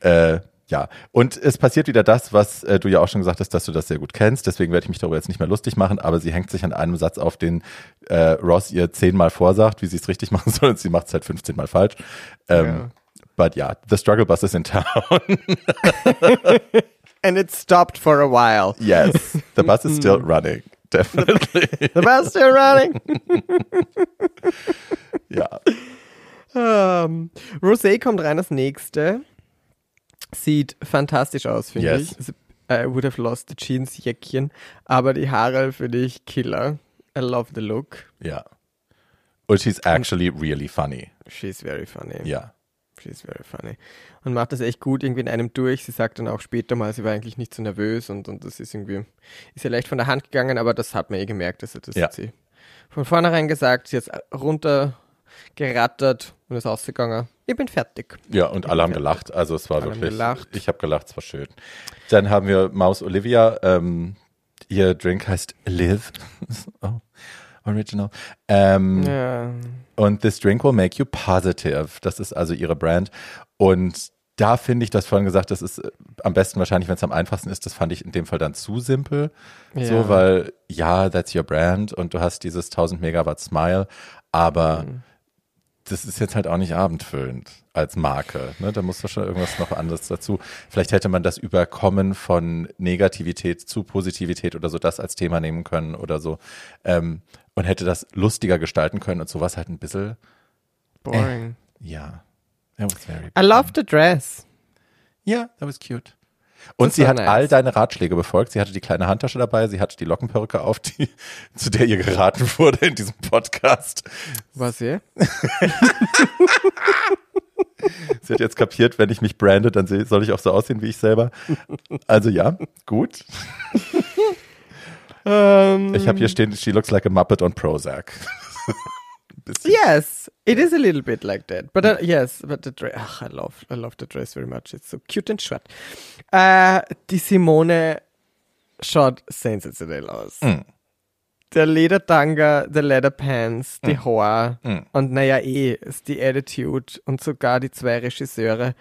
Speaker 1: äh, ja, und es passiert wieder das, was äh, du ja auch schon gesagt hast, dass du das sehr gut kennst. Deswegen werde ich mich darüber jetzt nicht mehr lustig machen, aber sie hängt sich an einem Satz auf, den äh, Ross ihr zehnmal vorsagt, wie sie es richtig machen soll, und sie macht es halt 15 Mal falsch. Ähm, ja. But yeah, the struggle bus is in town.
Speaker 2: And it stopped for a while.
Speaker 1: Yes, the bus is still running. Definitely.
Speaker 2: the bus is still running.
Speaker 1: ja.
Speaker 2: Um, Rosé kommt rein als nächste. Sieht fantastisch aus, finde
Speaker 1: yes.
Speaker 2: ich. I would have lost the Jeans-Jäckchen. Aber die Haare finde ich killer. I love the look.
Speaker 1: Ja. Und she's actually really funny.
Speaker 2: She's very funny.
Speaker 1: Ja.
Speaker 2: She's very funny. Und macht das echt gut irgendwie in einem durch. Sie sagt dann auch später mal, sie war eigentlich nicht so nervös und, und das ist irgendwie, ist ja leicht von der Hand gegangen, aber das hat man eh gemerkt, dass das ja. hat sie von vornherein gesagt, sie ist runtergerattert und ist ausgegangen. Ich bin fertig.
Speaker 1: Ja, und alle haben fertig. gelacht. Also es war alle wirklich, ich habe gelacht, es war schön. Dann haben wir Maus Olivia, ähm, ihr Drink heißt Live. oh. Original. Ähm, ja. Und This Drink Will Make You Positive. Das ist also ihre Brand. Und da finde ich, das vorhin gesagt, das ist äh, am besten wahrscheinlich, wenn es am einfachsten ist. Das fand ich in dem Fall dann zu simpel. Ja. So, weil ja, that's your brand und du hast dieses 1000 Megawatt Smile, aber mhm. Das ist jetzt halt auch nicht abendfüllend als Marke. Ne? Da muss doch schon irgendwas noch anderes dazu. Vielleicht hätte man das Überkommen von Negativität zu Positivität oder so das als Thema nehmen können oder so. Ähm, und hätte das lustiger gestalten können und sowas halt ein bisschen
Speaker 2: boring.
Speaker 1: Äh, ja. That was very
Speaker 2: I love the dress.
Speaker 1: Ja, yeah, that was cute. Und das sie hat nice. all deine Ratschläge befolgt. Sie hatte die kleine Handtasche dabei, sie hatte die Lockenperücke auf, die, zu der ihr geraten wurde in diesem Podcast.
Speaker 2: Was ihr?
Speaker 1: sie hat jetzt kapiert, wenn ich mich brande, dann soll ich auch so aussehen wie ich selber. Also ja, gut. Ähm. ich habe hier stehen, she looks like a Muppet on Prozac.
Speaker 2: Yes, it is a little bit like that. But uh, yes, but the dress, ach, I love, I love the dress very much. It's so cute and short. Uh, die Simone schaut sensationell aus. Mm. Der Ledertanga, der Leatherpants, die mm. Haare mm. und naja eh, ist die Attitude und sogar die zwei Regisseure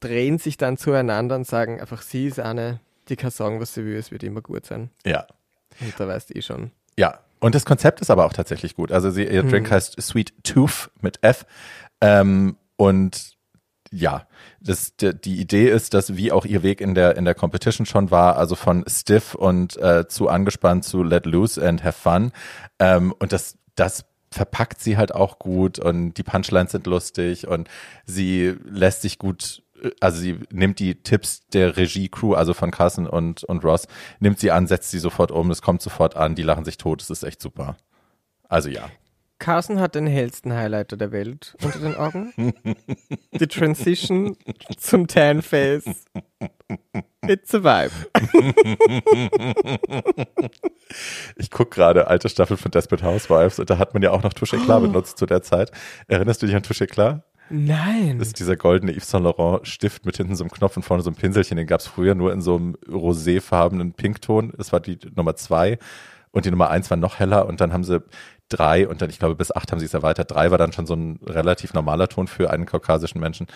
Speaker 2: drehen sich dann zueinander und sagen einfach, sie ist eine, die kann sagen, was sie will, es wird immer gut sein.
Speaker 1: Ja.
Speaker 2: Und da weißt du eh schon.
Speaker 1: Ja, Und das Konzept ist aber auch tatsächlich gut. Also sie, ihr Drink heißt Sweet Tooth mit F. Ähm, und ja, das, die Idee ist, dass wie auch ihr Weg in der in der Competition schon war, also von stiff und äh, zu angespannt zu let loose and have fun. Ähm, und das das verpackt sie halt auch gut und die Punchlines sind lustig und sie lässt sich gut also sie nimmt die Tipps der Regie-Crew, also von Carson und, und Ross, nimmt sie an, setzt sie sofort um, es kommt sofort an, die lachen sich tot, es ist echt super. Also ja.
Speaker 2: Carson hat den hellsten Highlighter der Welt unter den Augen. Die Transition zum Tan Face. It's a vibe.
Speaker 1: Ich gucke gerade alte Staffel von Desperate Housewives und da hat man ja auch noch Touche Eclat benutzt zu der Zeit. Erinnerst du dich an Touche Eclat?
Speaker 2: Nein.
Speaker 1: Das ist dieser goldene Yves Saint Laurent Stift mit hinten so einem Knopf und vorne so einem Pinselchen. Den gab es früher nur in so einem roséfarbenen Pinkton. Das war die Nummer zwei. Und die Nummer eins war noch heller. Und dann haben sie drei und dann, ich glaube, bis acht haben sie es erweitert. Drei war dann schon so ein relativ normaler Ton für einen kaukasischen Menschen.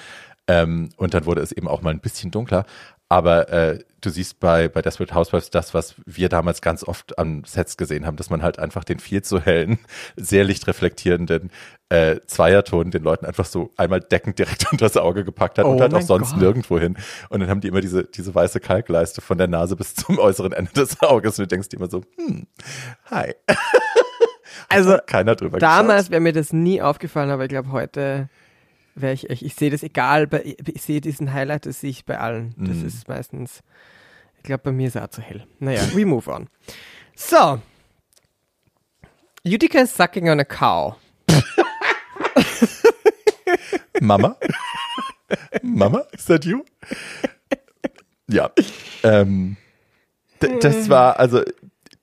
Speaker 1: Ähm, und dann wurde es eben auch mal ein bisschen dunkler. Aber äh, du siehst bei, bei Desperate Housewives das, was wir damals ganz oft am Sets gesehen haben, dass man halt einfach den viel zu hellen, sehr lichtreflektierenden äh, Zweierton den Leuten einfach so einmal deckend direkt unter das Auge gepackt hat
Speaker 2: Oh
Speaker 1: und halt auch sonst
Speaker 2: Gott.
Speaker 1: nirgendwo hin. Und dann haben die immer diese, diese weiße Kalkleiste von der Nase bis zum äußeren Ende des Auges. Und du denkst dir immer so, hm, hi.
Speaker 2: Also
Speaker 1: Keiner drüber
Speaker 2: damals wäre mir das nie aufgefallen, aber ich glaube heute wäre ich echt, ich sehe das egal, bei, ich sehe diesen Highlight, das sehe ich bei allen. Das
Speaker 1: Mhm.
Speaker 2: ist meistens, ich glaube bei mir ist er auch zu hell. Naja, we move on. So. Utica is sucking on a cow.
Speaker 1: Mama? Mama? Is that you? Ja. Ähm, das war, also,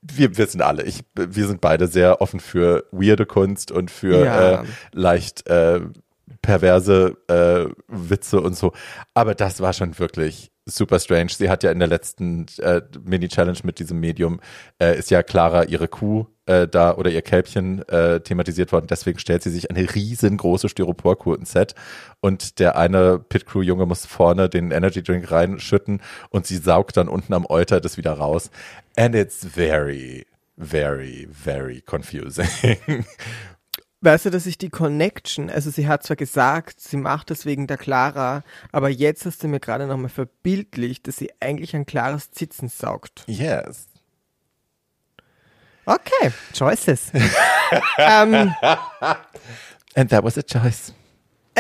Speaker 1: wir wissen alle, ich, wir sind beide sehr offen für weirde Kunst und für
Speaker 2: Ja.
Speaker 1: äh, leicht äh, perverse äh, Witze und so. Aber das war schon wirklich super strange. Sie hat ja in der letzten äh, Mini-Challenge mit diesem Medium, äh, ist ja Clara ihre Kuh äh, da oder ihr Kälbchen äh, thematisiert worden. Deswegen stellt sie sich eine riesengroße Styroporkuh ins Set und der eine Pit-Crew-Junge muss vorne den Energy-Drink reinschütten und sie saugt dann unten am Euter das wieder raus. And it's very, very, very confusing.
Speaker 2: Weißt du, dass ich die Connection, also sie hat zwar gesagt, sie macht das wegen der Clara, aber jetzt hast du mir gerade nochmal verbildlicht, dass sie eigentlich ein klares Zitzen saugt.
Speaker 1: yes.
Speaker 2: Okay, Choices. ähm,
Speaker 1: And that was a choice.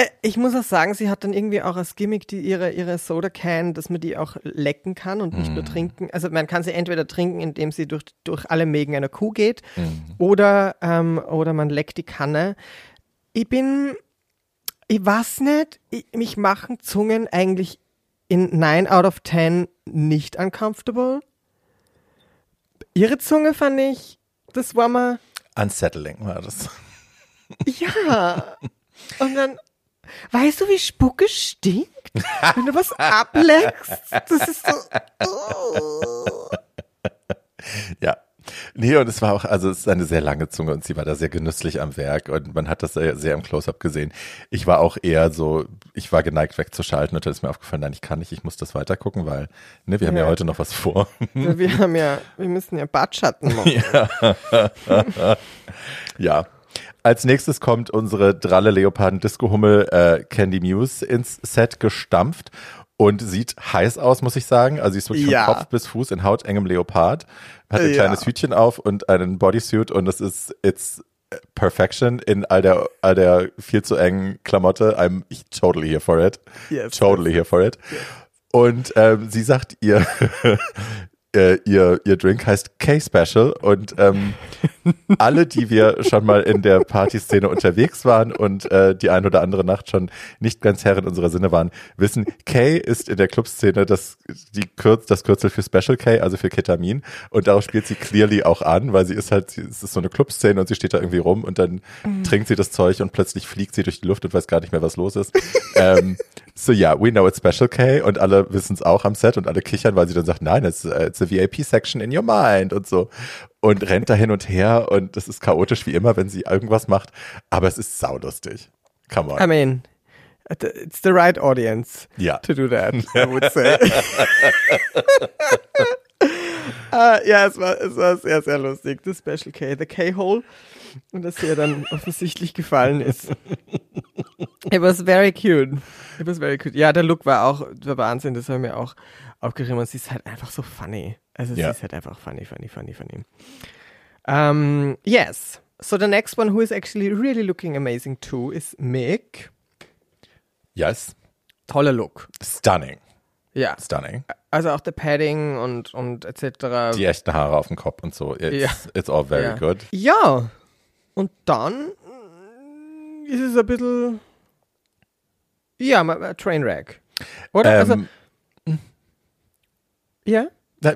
Speaker 2: Äh, ich muss auch sagen, sie hat dann irgendwie auch als Gimmick die, ihre, ihre Soda Can, dass man die auch lecken kann und nicht nur trinken. Also man kann sie entweder trinken, indem sie durch, durch alle Mägen einer Kuh geht, oder, ähm, oder man leckt die Kanne. Ich bin, ich weiß nicht, ich, mich machen Zungen eigentlich in 9 out of 10 nicht uncomfortable. Ihre Zunge fand ich, das war mal,
Speaker 1: Unsettling war das.
Speaker 2: ja. Und dann, weißt du, wie Spucke stinkt? Wenn du was ableckst, das ist so. Oh.
Speaker 1: Ja. Nee, und es war auch, also es ist eine sehr lange Zunge und sie war da sehr genüsslich am Werk und man hat das sehr, sehr im Close-Up gesehen. Ich war auch eher so, ich war geneigt wegzuschalten und dann ist mir aufgefallen, nein, ich kann nicht, ich muss das weiter gucken, weil, ne, wir haben ja
Speaker 2: Ja.
Speaker 1: heute noch was vor.
Speaker 2: Wir haben ja, wir müssen ja Bartschatten machen.
Speaker 1: ja. Als nächstes kommt unsere dralle Leoparden Disco Hummel äh, Candy Muse ins Set gestampft und sieht heiß aus, muss ich sagen. Also sie ist wirklich
Speaker 2: Ja.
Speaker 1: von Kopf bis Fuß in hautengem Leopard, hat ein
Speaker 2: Ja.
Speaker 1: kleines Hütchen auf und einen Bodysuit und das ist it's perfection in all der all der viel zu engen Klamotte. I'm totally here for it.
Speaker 2: Yes.
Speaker 1: totally here for it. Und ähm, sie sagt ihr äh, ihr, ihr Drink heißt K-Special und ähm, alle, die wir schon mal in der Partyszene unterwegs waren und äh, die ein oder andere Nacht schon nicht ganz Herren unserer Sinne waren, wissen, K ist in der Clubszene das, die Kürz, das Kürzel für Special K, also für Ketamin und darauf spielt sie clearly auch an, weil sie ist halt, sie- es ist so eine Clubszene und sie steht da irgendwie rum und dann trinkt sie das Zeug und plötzlich fliegt sie durch die Luft und weiß gar nicht mehr, was los ist. ähm, so ja, we know it's Special K und alle wissen es auch am Set und alle kichern, weil sie dann sagt, nein, it's, uh, it's a VIP section in your mind und so. Und rennt da hin und her und das ist chaotisch wie immer, wenn sie irgendwas macht, aber es ist saulustig. Come on.
Speaker 2: I mean, it's the right audience
Speaker 1: Ja.
Speaker 2: to do that, I would say. Ah, ja, es war, es war sehr, sehr lustig. Das Special K, the K-Hole. Und dass ihr dann offensichtlich gefallen ist. It was very cute. It was very cute. Ja, der Look war auch der Wahnsinn. Das haben wir auch aufgeschrieben. Und sie ist halt einfach so funny. Also
Speaker 1: Ja.
Speaker 2: sie ist halt einfach funny, funny, funny, funny. Um, yes. So the next one who is actually really looking amazing too is Mick.
Speaker 1: Yes.
Speaker 2: Toller Look.
Speaker 1: Stunning.
Speaker 2: Ja.
Speaker 1: Stunning.
Speaker 2: Also auch der Padding und, und etc.
Speaker 1: Die echten Haare auf dem Kopf und so. It's,
Speaker 2: Ja.
Speaker 1: it's all very
Speaker 2: ja.
Speaker 1: good.
Speaker 2: Ja. Und dann mm, ist es ein bisschen. Ja, ein Trainwreck. Oder? also,
Speaker 1: Ähm,
Speaker 2: ja?
Speaker 1: Na.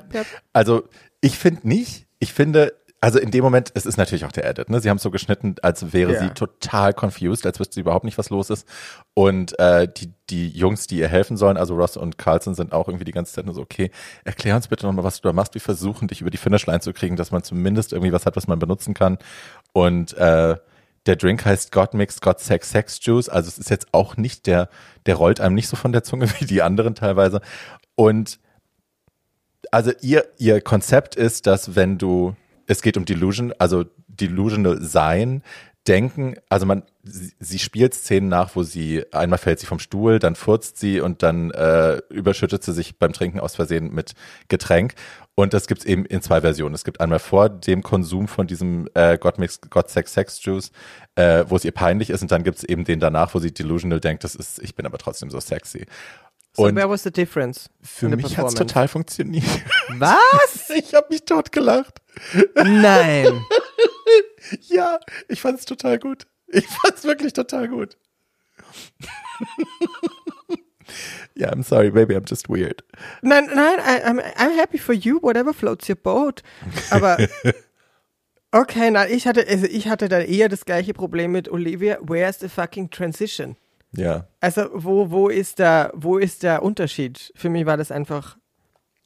Speaker 1: Also ich finde nicht, ich finde, also in dem Moment, es ist natürlich auch der Edit, ne? Sie haben es so geschnitten, als wäre
Speaker 2: Ja.
Speaker 1: sie total confused, als wüsste sie überhaupt nicht, was los ist. Und äh, die, die Jungs, die ihr helfen sollen, also Ross und Carlson, sind auch irgendwie die ganze Zeit nur so, okay, erklär uns bitte nochmal, was du da machst. Wir versuchen, dich über die Finishline zu kriegen, dass man zumindest irgendwie was hat, was man benutzen kann. Und äh, der Drink heißt God Mix, God Sex, Sex Juice. Also es ist jetzt auch nicht der, der rollt einem nicht so von der Zunge wie die anderen teilweise. Und also ihr, ihr Konzept ist, dass wenn du, es geht um Delusion, also delusional sein, denken, also man, sie, sie spielt Szenen nach, wo sie, einmal fällt sie vom Stuhl, dann furzt sie und dann äh, überschüttet sie sich beim Trinken aus Versehen mit Getränk. Und das gibt's eben in zwei Versionen. Es gibt einmal vor dem Konsum von diesem äh, God Mix, God Sex, Sex Juice, äh, wo es ihr peinlich ist und dann gibt's eben den danach, wo sie delusional denkt, das ist, ich bin aber trotzdem so sexy.
Speaker 2: So,
Speaker 1: Und
Speaker 2: where was the difference?
Speaker 1: für mich hat's total funktioniert.
Speaker 2: Was?
Speaker 1: Ich habe mich totgelacht.
Speaker 2: Nein.
Speaker 1: Ja, ich fand's total gut. Ich fand's wirklich total gut. Ja, I'm sorry, baby, I'm just weird.
Speaker 2: Nein, nein, I, I'm, I'm happy for you, whatever floats your boat. Aber okay, nein, ich hatte, also ich hatte da eher das gleiche Problem mit Olivia. Where's the fucking transition?
Speaker 1: Ja,
Speaker 2: Also wo, wo ist der, wo ist der Unterschied? Für mich war das einfach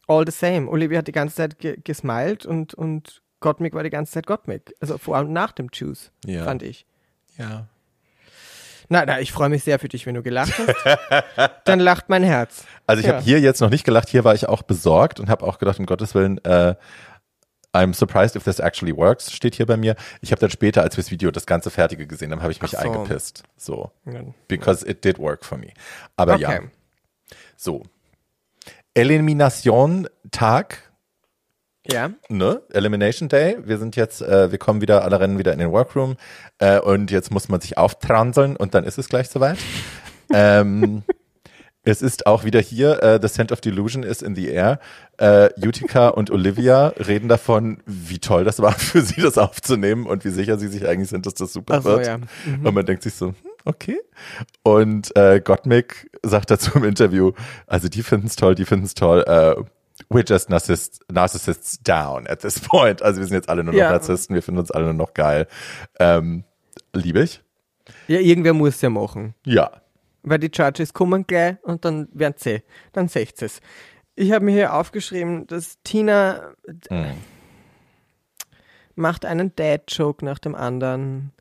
Speaker 2: all the same. Olivia hat die ganze Zeit ge gesmiled und, und Gottmik war die ganze Zeit Gottmik. Also vor allem nach dem Juice,
Speaker 1: Ja.
Speaker 2: fand ich.
Speaker 1: ja.
Speaker 2: Na, na, ich freue mich sehr für dich, wenn du gelacht hast. Dann lacht mein Herz.
Speaker 1: Also ich
Speaker 2: Ja.
Speaker 1: habe hier jetzt noch nicht gelacht, hier war ich auch besorgt und habe auch gedacht, um Gottes Willen, äh, I'm surprised if this actually works, steht hier bei mir. Ich habe dann später, als wir das Video das ganze Fertige gesehen haben, habe ich mich
Speaker 2: so.
Speaker 1: eingepisst. So.
Speaker 2: Ja.
Speaker 1: Because it did work for me. Aber ja.
Speaker 2: Okay.
Speaker 1: So. Elimination-Tag
Speaker 2: Ja.
Speaker 1: ne? Elimination Day. Wir sind jetzt, äh, wir kommen wieder, alle rennen wieder in den Workroom äh, und jetzt muss man sich auftranseln und dann ist es gleich soweit. ähm, es ist auch wieder hier, äh, The Scent of Delusion is in the air. Äh, Utica und Olivia reden davon, wie toll das war für sie, das aufzunehmen und wie sicher sie sich eigentlich sind, dass das super
Speaker 2: so,
Speaker 1: wird.
Speaker 2: ja.
Speaker 1: Und man denkt sich so, hm, okay. Und äh, Gottmik sagt dazu im Interview, also die finden es toll, die finden es toll. Äh, we're just narcissists, narcissists down at this point. Also wir sind jetzt alle nur noch
Speaker 2: Ja.
Speaker 1: Narzissten, wir finden uns alle nur noch geil. Ähm, liebe ich?
Speaker 2: Ja, irgendwer muss ja machen.
Speaker 1: Ja.
Speaker 2: Weil die Judges kommen gleich und dann werden sie, dann seht es. Ich habe mir hier aufgeschrieben, dass Tina
Speaker 1: Hm.
Speaker 2: macht einen Dad-Joke nach dem anderen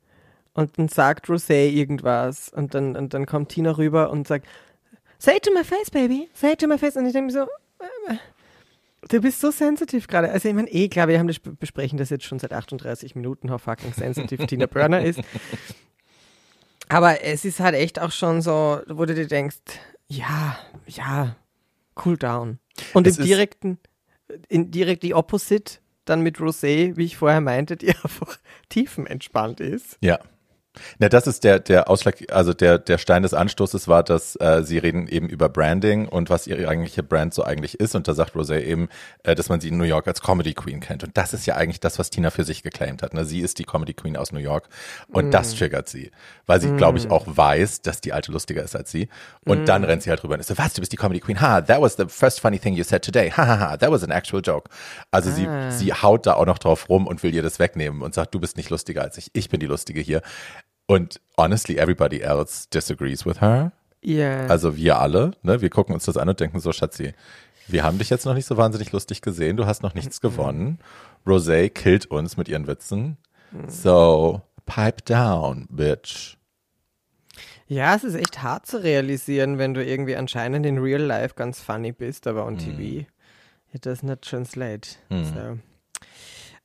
Speaker 2: und dann sagt Rosé irgendwas und dann, und dann kommt Tina rüber und sagt, say it to my face, baby, say it to my face. Und ich denke mir so, äh, du bist so sensitiv gerade. Also ich meine, eh klar, wir haben das besprechen das jetzt schon seit 38 Minuten, how fucking sensitive Tina Burner ist. Aber es ist halt echt auch schon so, wo du dir denkst, ja, ja, cool down. Und
Speaker 1: Es
Speaker 2: im direkten, in direkt die Opposite, dann mit Rosé, wie ich vorher meinte, die einfach tiefenentspannt ist.
Speaker 1: Ja. Na, das ist der, der Ausschlag, also der, der Stein des Anstoßes war, dass äh, sie reden eben über Branding und was ihre eigentliche Brand so eigentlich ist. Und da sagt Rosé eben, äh, dass man sie in New York als Comedy Queen kennt. Und das ist ja eigentlich das, was Tina für sich geclaimt hat. Ne? Sie ist die Comedy Queen aus New York. Und das triggert sie. Weil sie, glaube ich, auch weiß, dass die alte lustiger ist als sie. Und dann rennt sie halt rüber und ist so, was, du bist die Comedy Queen? Ha, that was the first funny thing you said today. Ha, ha, ha, that was an actual joke. Also sie, sie haut da auch noch drauf rum und will ihr das wegnehmen und sagt, du bist nicht lustiger als ich. Ich bin die Lustige hier. Und honestly, everybody else disagrees with her.
Speaker 2: Ja.
Speaker 1: Also wir alle, ne? Wir gucken uns das an und denken so, Schatzi, wir haben dich jetzt noch nicht so wahnsinnig lustig gesehen. Du hast noch nichts gewonnen. Rosé killt uns mit ihren Witzen. So, pipe down, bitch.
Speaker 2: ja, es ist echt hart zu realisieren, wenn du irgendwie anscheinend in Real Life ganz funny bist, aber on TV It does not translate.
Speaker 1: Hm.
Speaker 2: So.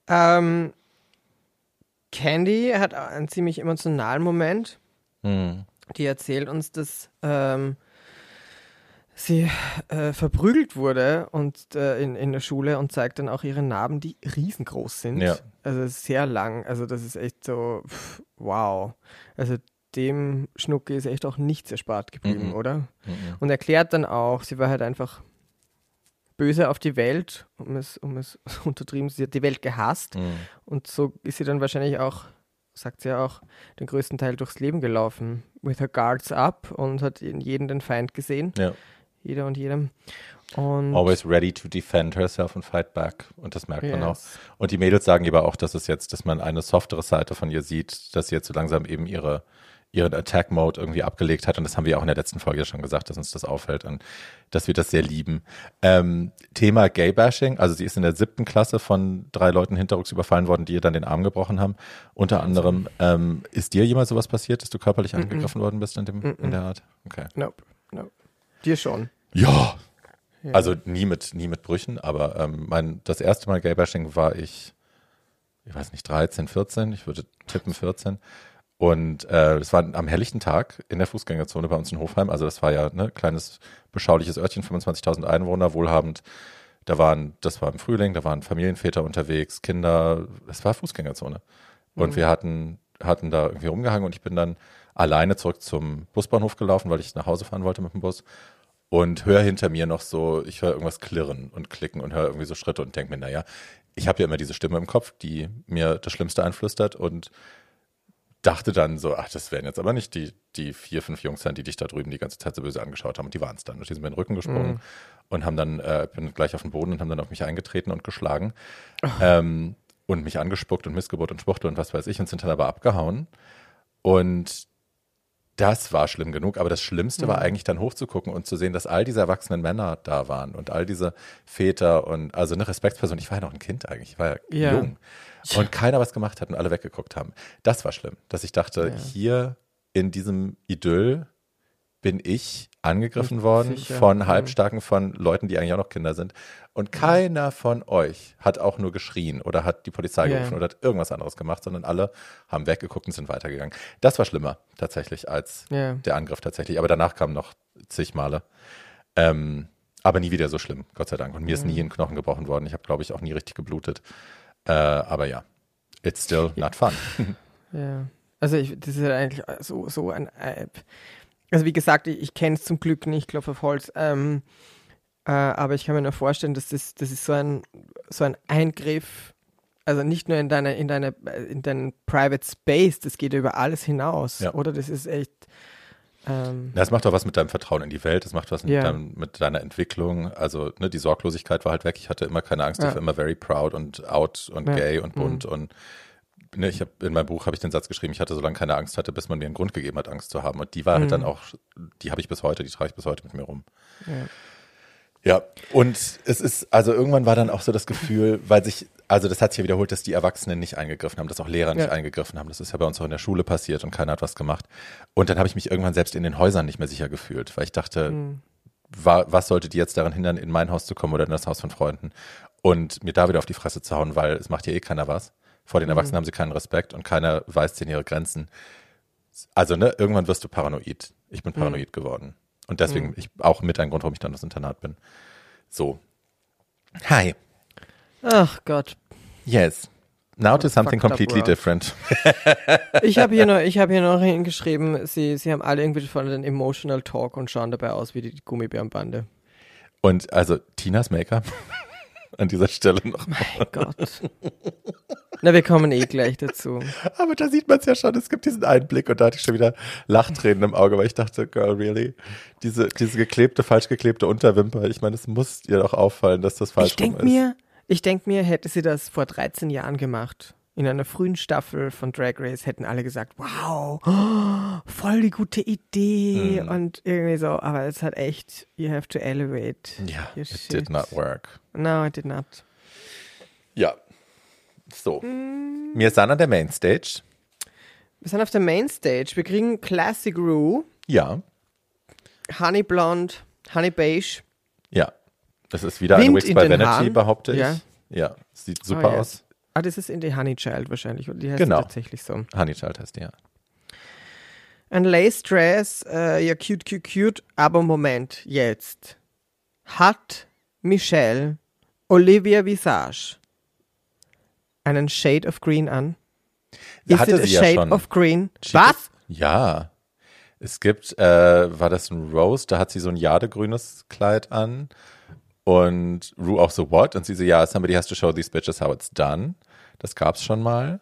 Speaker 2: Ähm, Candy hat einen ziemlich emotionalen Moment.
Speaker 1: Hm.
Speaker 2: Die erzählt uns, dass ähm, sie äh, verprügelt wurde und äh, in, in der Schule und zeigt dann auch ihre Narben, die riesengroß sind.
Speaker 1: Ja.
Speaker 2: Also sehr lang. Also das ist echt so, pff, wow. Also dem Schnucke ist echt auch nichts erspart geblieben,
Speaker 1: Mhm.
Speaker 2: oder?
Speaker 1: Mhm.
Speaker 2: Und erklärt dann auch, sie war halt einfach böse auf die Welt, um es, um es untertrieben, sie hat die Welt gehasst
Speaker 1: Mhm.
Speaker 2: und so ist sie dann wahrscheinlich auch, sagt sie ja auch, den größten Teil durchs Leben gelaufen. With her guards up und hat in jedem den Feind gesehen.
Speaker 1: Ja.
Speaker 2: Jeder und jedem. Und
Speaker 1: Always ready to defend herself and fight back. Und das merkt man auch.
Speaker 2: Yes.
Speaker 1: Und die Mädels sagen aber auch, dass es jetzt, dass man eine softere Seite von ihr sieht, dass sie jetzt so langsam eben ihre, ihren Attack-Mode irgendwie abgelegt hat. Und das haben wir auch in der letzten Folge schon gesagt, dass uns das auffällt und dass wir das sehr lieben. Ähm, Thema Gay-Bashing, also sie ist in der siebten Klasse von drei Leuten hinterrücks überfallen worden, die ihr dann den Arm gebrochen haben. Unter anderem, ähm, ist dir jemals sowas passiert, dass du körperlich angegriffen worden bist in, dem, in der Art? Okay.
Speaker 2: Nope, nope. Dir schon.
Speaker 1: Ja.
Speaker 2: Ja.
Speaker 1: Also nie mit, nie mit Brüchen, aber ähm, mein, das erste Mal Gaybashing war ich, ich weiß nicht, 13, 14, ich würde tippen 14. Und äh, es war am helllichten Tag in der Fußgängerzone bei uns in Hofheim. Also das war ja ne kleines, beschauliches Örtchen, 25.000 Einwohner, wohlhabend. Da waren, das war im Frühling, da waren Familienväter unterwegs, Kinder, es war Fußgängerzone. Und wir hatten, hatten da irgendwie rumgehangen und ich bin dann alleine zurück zum Busbahnhof gelaufen, weil ich nach Hause fahren wollte mit dem Bus und höre hinter mir noch so, ich höre irgendwas klirren und klicken und höre irgendwie so Schritte und denke mir, naja, ich habe ja immer diese Stimme im Kopf, die mir das Schlimmste einflüstert und dachte dann so, ach, das werden jetzt aber nicht die, die vier, fünf Jungs sein, die dich da drüben die ganze Zeit so böse angeschaut haben. Und die waren es dann. Und die sind mir in den Rücken gesprungen und haben dann, äh, bin gleich auf den Boden und haben dann auf mich eingetreten und geschlagen. Ähm, und mich angespuckt und Missgeburt und Spuchte und was weiß ich und sind dann aber abgehauen. Und das war schlimm genug, aber das Schlimmste war eigentlich dann hochzugucken und zu sehen, dass all diese erwachsenen Männer da waren und all diese Väter und also eine Respektsperson. Ich war ja noch ein Kind eigentlich, ich war ja,
Speaker 2: Ja.
Speaker 1: jung. Und keiner was gemacht hat und alle weggeguckt haben. Das war schlimm, dass ich dachte,
Speaker 2: Ja.
Speaker 1: hier in diesem Idyll bin ich angegriffen worden
Speaker 2: Sicher.
Speaker 1: von
Speaker 2: Mhm.
Speaker 1: Halbstarken, von Leuten, die eigentlich auch noch Kinder sind. Und keiner von euch hat auch nur geschrien oder hat die Polizei gerufen oder hat irgendwas anderes gemacht, sondern alle haben weggeguckt und sind weitergegangen. Das war schlimmer tatsächlich als
Speaker 2: Ja.
Speaker 1: der Angriff tatsächlich. Aber danach kam noch zig Male. Ähm, aber nie wieder so schlimm, Gott sei Dank. Und mir ist nie ein Knochen gebrochen worden. Ich habe, glaube ich, auch nie richtig geblutet. Äh, aber ja, it's still not fun.
Speaker 2: Ja. Also ich, das ist ja eigentlich so, so ein äh, Also wie gesagt, ich, ich kenne es zum Glück nicht, Klopf auf Holz. Ähm, äh, aber ich kann mir nur vorstellen, dass das, das ist so ein, so ein Eingriff, also nicht nur in deine, in deine, äh, in deinen Private Space, das geht ja über alles hinaus,
Speaker 1: Ja.
Speaker 2: oder? Das ist echt. Ähm,
Speaker 1: Das macht auch was mit deinem Vertrauen in die Welt, das macht was mit,
Speaker 2: Ja.
Speaker 1: deinem, mit deiner Entwicklung. Also ne, die Sorglosigkeit war halt weg. Ich hatte immer keine Angst, ich
Speaker 2: Ja.
Speaker 1: war immer very proud und out und
Speaker 2: Ja. Mhm.
Speaker 1: gay und bunt und ne, ich habe in meinem Buch habe ich den Satz geschrieben, ich hatte so lange keine Angst hatte, bis man mir einen Grund gegeben hat, Angst zu haben. Und die war halt
Speaker 2: Mhm.
Speaker 1: dann auch, die habe ich bis heute, die trage ich bis heute mit mir rum.
Speaker 2: ja.
Speaker 1: Ja, und es ist, also irgendwann war dann auch so das Gefühl, weil sich, also das hat sich ja wiederholt, dass die Erwachsenen nicht eingegriffen haben, dass auch Lehrer nicht
Speaker 2: Ja.
Speaker 1: eingegriffen haben. Das ist ja bei uns auch in der Schule passiert und keiner hat was gemacht. Und dann habe ich mich irgendwann selbst in den Häusern nicht mehr sicher gefühlt, weil ich dachte,
Speaker 2: Mhm.
Speaker 1: wa, was sollte die jetzt daran hindern, in mein Haus zu kommen oder in das Haus von Freunden und mir da wieder auf die Fresse zu hauen, weil es macht ja eh keiner was. Vor den Erwachsenen haben sie keinen Respekt und keiner weiß denen ihre Grenzen. Also, ne, irgendwann wirst du paranoid. Ich bin paranoid geworden. Und deswegen, ich auch mit ein Grund, warum ich dann das Internat bin. So. Hi.
Speaker 2: Ach Gott.
Speaker 1: Yes. Now to something
Speaker 2: up
Speaker 1: completely different.
Speaker 2: Ich habe hier noch, ich habe hier noch hingeschrieben, sie, sie haben alle irgendwie von den Emotional Talk und schauen dabei aus wie die Gummibärenbande.
Speaker 1: Und also Tinas Make-up an dieser Stelle noch.
Speaker 2: Gott. Na, wir kommen eh gleich dazu.
Speaker 1: Aber da sieht man es ja schon, es gibt diesen Einblick und da hatte ich schon wieder Lachtränen im Auge, weil ich dachte, girl, really? Diese, diese geklebte, falsch geklebte Unterwimper, ich meine, es muss dir doch auffallen, dass das falsch
Speaker 2: Ich denke
Speaker 1: rum ist.
Speaker 2: mir, ich denke mir, hätte sie das vor 13 Jahren gemacht, in einer frühen Staffel von Drag Race, hätten alle gesagt, wow, oh, voll die gute Idee
Speaker 1: Mhm.
Speaker 2: und irgendwie so, aber es hat echt, you have to elevate.
Speaker 1: Ja,
Speaker 2: your
Speaker 1: it
Speaker 2: shit.
Speaker 1: did not work.
Speaker 2: No, it did not.
Speaker 1: Ja. So.
Speaker 2: Mm.
Speaker 1: Wir sind an der Mainstage.
Speaker 2: Wir sind auf der Mainstage, wir kriegen Classic Rue,
Speaker 1: Ja.
Speaker 2: Honey Blonde, Honey Beige,
Speaker 1: Ja. Das ist wieder ein
Speaker 2: Wind
Speaker 1: Wix
Speaker 2: in
Speaker 1: by Vanity, behaupte ich.
Speaker 2: Ja.
Speaker 1: Ja, sieht super
Speaker 2: Oh, ja.
Speaker 1: aus.
Speaker 2: Ah, das ist in die Honey Child wahrscheinlich. Die heißt
Speaker 1: Genau.
Speaker 2: tatsächlich so.
Speaker 1: Honeychild heißt die, ja.
Speaker 2: Ein Lace Dress, äh, ja, cute, cute, cute. Aber Moment, jetzt. Hat Michelle Olivia Visage einen Shade of Green an? Is
Speaker 1: Hatte
Speaker 2: it a
Speaker 1: ja
Speaker 2: Shade
Speaker 1: schon.
Speaker 2: of Green?
Speaker 1: She-
Speaker 2: Was?
Speaker 1: Ja. Es gibt, äh, war das ein Rose, da hat sie so ein jadegrünes Kleid an. Und Rue auch so, what? Und sie so, ja, somebody has to show these bitches how it's done. Das gab's schon mal.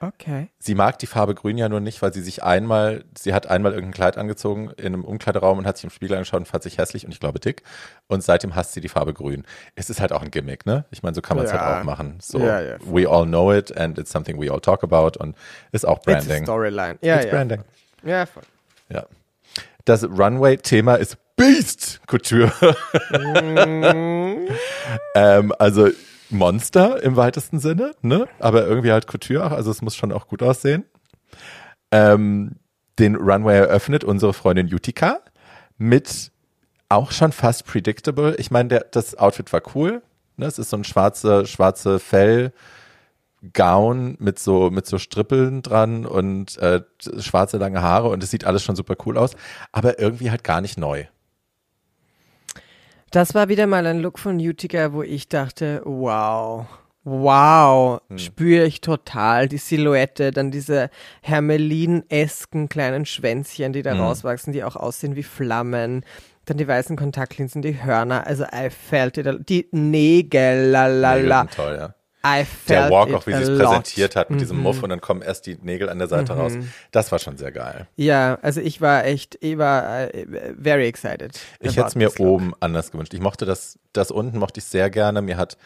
Speaker 2: Okay.
Speaker 1: Sie mag die Farbe grün ja nur nicht, weil sie sich einmal, sie hat einmal irgendein Kleid angezogen in einem Umkleideraum und hat sich im Spiegel angeschaut und fand sich hässlich und ich glaube dick. Und seitdem hasst sie die Farbe grün. Es ist halt auch ein Gimmick, ne? Ich meine, so kann man es
Speaker 2: Ja.
Speaker 1: halt auch machen. So,
Speaker 2: Ja, ja,
Speaker 1: we all know it and it's something we all talk about und ist auch
Speaker 2: It's
Speaker 1: Branding.
Speaker 2: Storyline. Ja,
Speaker 1: It's
Speaker 2: ja.
Speaker 1: Branding.
Speaker 2: Ja, voll.
Speaker 1: Ja. Das Runway-Thema ist Beast Couture. ähm, also Monster im weitesten Sinne, ne? Aber irgendwie halt Couture, auch, also es muss schon auch gut aussehen. Ähm, den Runway eröffnet unsere Freundin Utica mit auch schon fast predictable. Ich meine, der- das Outfit war cool. Ne? Es ist so ein schwarze, schwarze Fell. Gown mit so mit so Strippeln dran und äh, schwarze lange Haare und es sieht alles schon super cool aus, aber irgendwie halt gar nicht neu.
Speaker 2: Das war wieder mal ein Look von Utica, wo ich dachte, wow, wow,
Speaker 1: Hm.
Speaker 2: spüre ich total die Silhouette, dann diese Hermelin-esken kleinen Schwänzchen, die da
Speaker 1: Hm.
Speaker 2: rauswachsen, die auch aussehen wie Flammen. Dann die weißen Kontaktlinsen, die Hörner, also I felt it, die Nägel, la la
Speaker 1: Nägel toll, ja.
Speaker 2: I felt
Speaker 1: Der Walk auch, wie sie es präsentiert hat mit diesem
Speaker 2: Mhm.
Speaker 1: Muff und dann kommen erst die Nägel an der Seite raus. Das war schon sehr geil.
Speaker 2: Ja, also ich war echt, ich war äh, very excited.
Speaker 1: Ich hätte es mir oben anders gewünscht. Ich mochte das, das unten mochte ich sehr gerne. Mir hat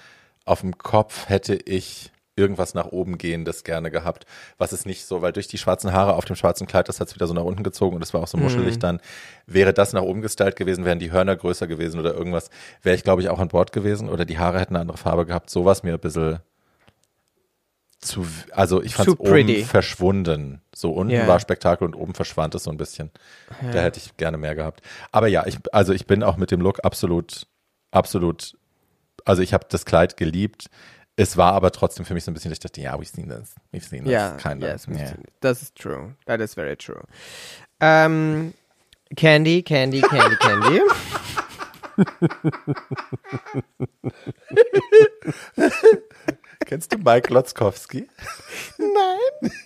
Speaker 1: auf dem Kopf hätte ich irgendwas nach oben gehendes gerne gehabt, was es nicht so, weil durch die schwarzen Haare auf dem schwarzen Kleid, das hat es wieder so nach unten gezogen und das war auch so muschelig dann. Wäre das nach oben gestylt gewesen, wären die Hörner größer gewesen oder irgendwas, wäre ich glaube ich auch an Bord gewesen oder die Haare hätten eine andere Farbe gehabt. So war es mir ein bisschen zu, also ich fand es oben verschwunden. So unten
Speaker 2: Ja.
Speaker 1: war Spektakel und oben verschwand es so ein bisschen. Da hätte ich gerne mehr gehabt. Aber ja, ich, also ich bin auch mit dem Look absolut, absolut, also ich habe das Kleid geliebt. Es war aber trotzdem für mich so ein bisschen, ich dachte, ja, we've seen this, we've seen this,
Speaker 2: Ja,
Speaker 1: kinda.
Speaker 2: yes, we've
Speaker 1: Yeah.
Speaker 2: das ist true. That is very true. Ähm, Candy, Candy, Candy, Candy.
Speaker 1: Kennst du Mike Lotzkowski?
Speaker 2: Nein.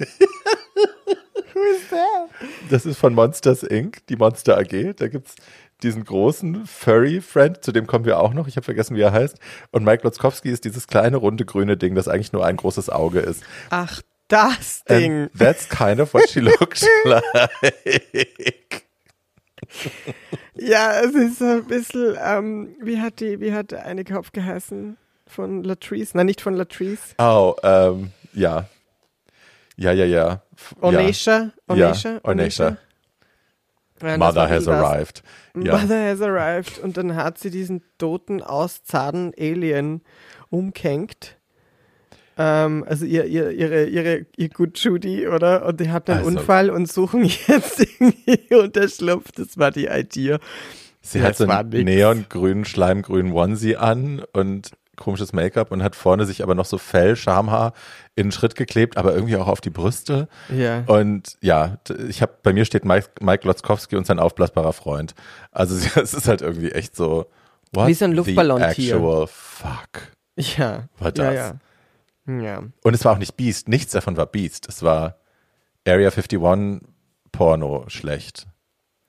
Speaker 2: Who is that?
Speaker 1: Das ist von Monsters Inc., die Monster AG. Da gibt's diesen großen Furry-Friend, zu dem kommen wir auch noch. Ich habe vergessen, wie er heißt. Und Mike Lotzkowski ist dieses kleine, runde, grüne Ding, das eigentlich nur ein großes Auge ist.
Speaker 2: Ach, das Ding.
Speaker 1: And that's kind of what she looked like.
Speaker 2: Ja, es ist so ein bisschen, ähm, wie hat die, wie hat eine Kopf geheißen? Von Latrice? Nein, nicht von Latrice.
Speaker 1: Oh, ähm, ja. Ja, ja, ja. F-
Speaker 2: Onisha? Onisha?
Speaker 1: Ja, Onisha.
Speaker 2: Ja,
Speaker 1: Mother has
Speaker 2: das.
Speaker 1: arrived. Ja.
Speaker 2: Mother has arrived. Und dann hat sie diesen toten, auszaden Alien umkenkt. Ähm, also ihr, ihr, ihre, ihre, ihr Good Judy, oder? Und die hatten einen
Speaker 1: Also-
Speaker 2: Unfall und suchen jetzt irgendwie Unterschlupf. Das war die Idee.
Speaker 1: Sie
Speaker 2: Ja,
Speaker 1: hat so einen neongrünen, schleimgrünen Onesie an und komisches Make-up und hat vorne sich aber noch so Fell, Schamhaar in den Schritt geklebt, aber irgendwie auch auf die Brüste.
Speaker 2: Ja.
Speaker 1: Und ja, ich habe bei mir steht Mike, Mike Lotzkowski und sein aufblasbarer Freund. Also es ist halt irgendwie echt so what
Speaker 2: Wie so ein
Speaker 1: the
Speaker 2: Luftballontier.
Speaker 1: actual fuck.
Speaker 2: Ja.
Speaker 1: War
Speaker 2: Ja,
Speaker 1: das?
Speaker 2: ja. Ja.
Speaker 1: Und es war auch nicht Beast, nichts davon war Beast. Es war Area 51 Porno schlecht.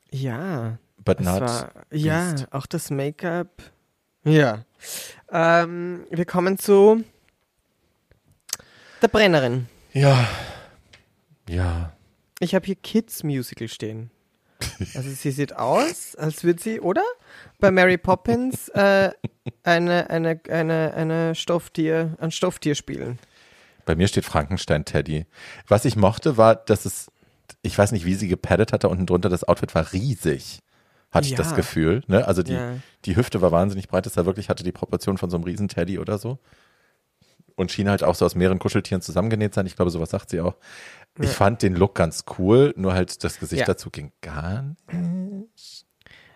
Speaker 2: Ja.
Speaker 1: But not
Speaker 2: war, ja, auch das Make-up. Ja. Ähm, wir kommen zu der Brennerin.
Speaker 1: Ja. Ja.
Speaker 2: Ich habe hier Kids Musical stehen. Also sie sieht aus, als würde sie, oder? Bei Mary Poppins äh, eine, eine, eine, eine Stofftier, ein Stofftier spielen.
Speaker 1: Bei mir steht Frankenstein Teddy. Was ich mochte, war, dass es, ich weiß nicht, wie sie gepaddet hatte, unten drunter, das Outfit war riesig. Hatte ich
Speaker 2: Ja.
Speaker 1: das Gefühl. Ne? Also die,
Speaker 2: Ja.
Speaker 1: die Hüfte war wahnsinnig breit, das war wirklich, hatte die Proportion von so einem riesen Teddy oder so. Und schien halt auch so aus mehreren Kuscheltieren zusammengenäht sein. Ich glaube, sowas sagt sie auch. Ich fand den Look ganz cool, nur halt das Gesicht dazu ging gar nicht.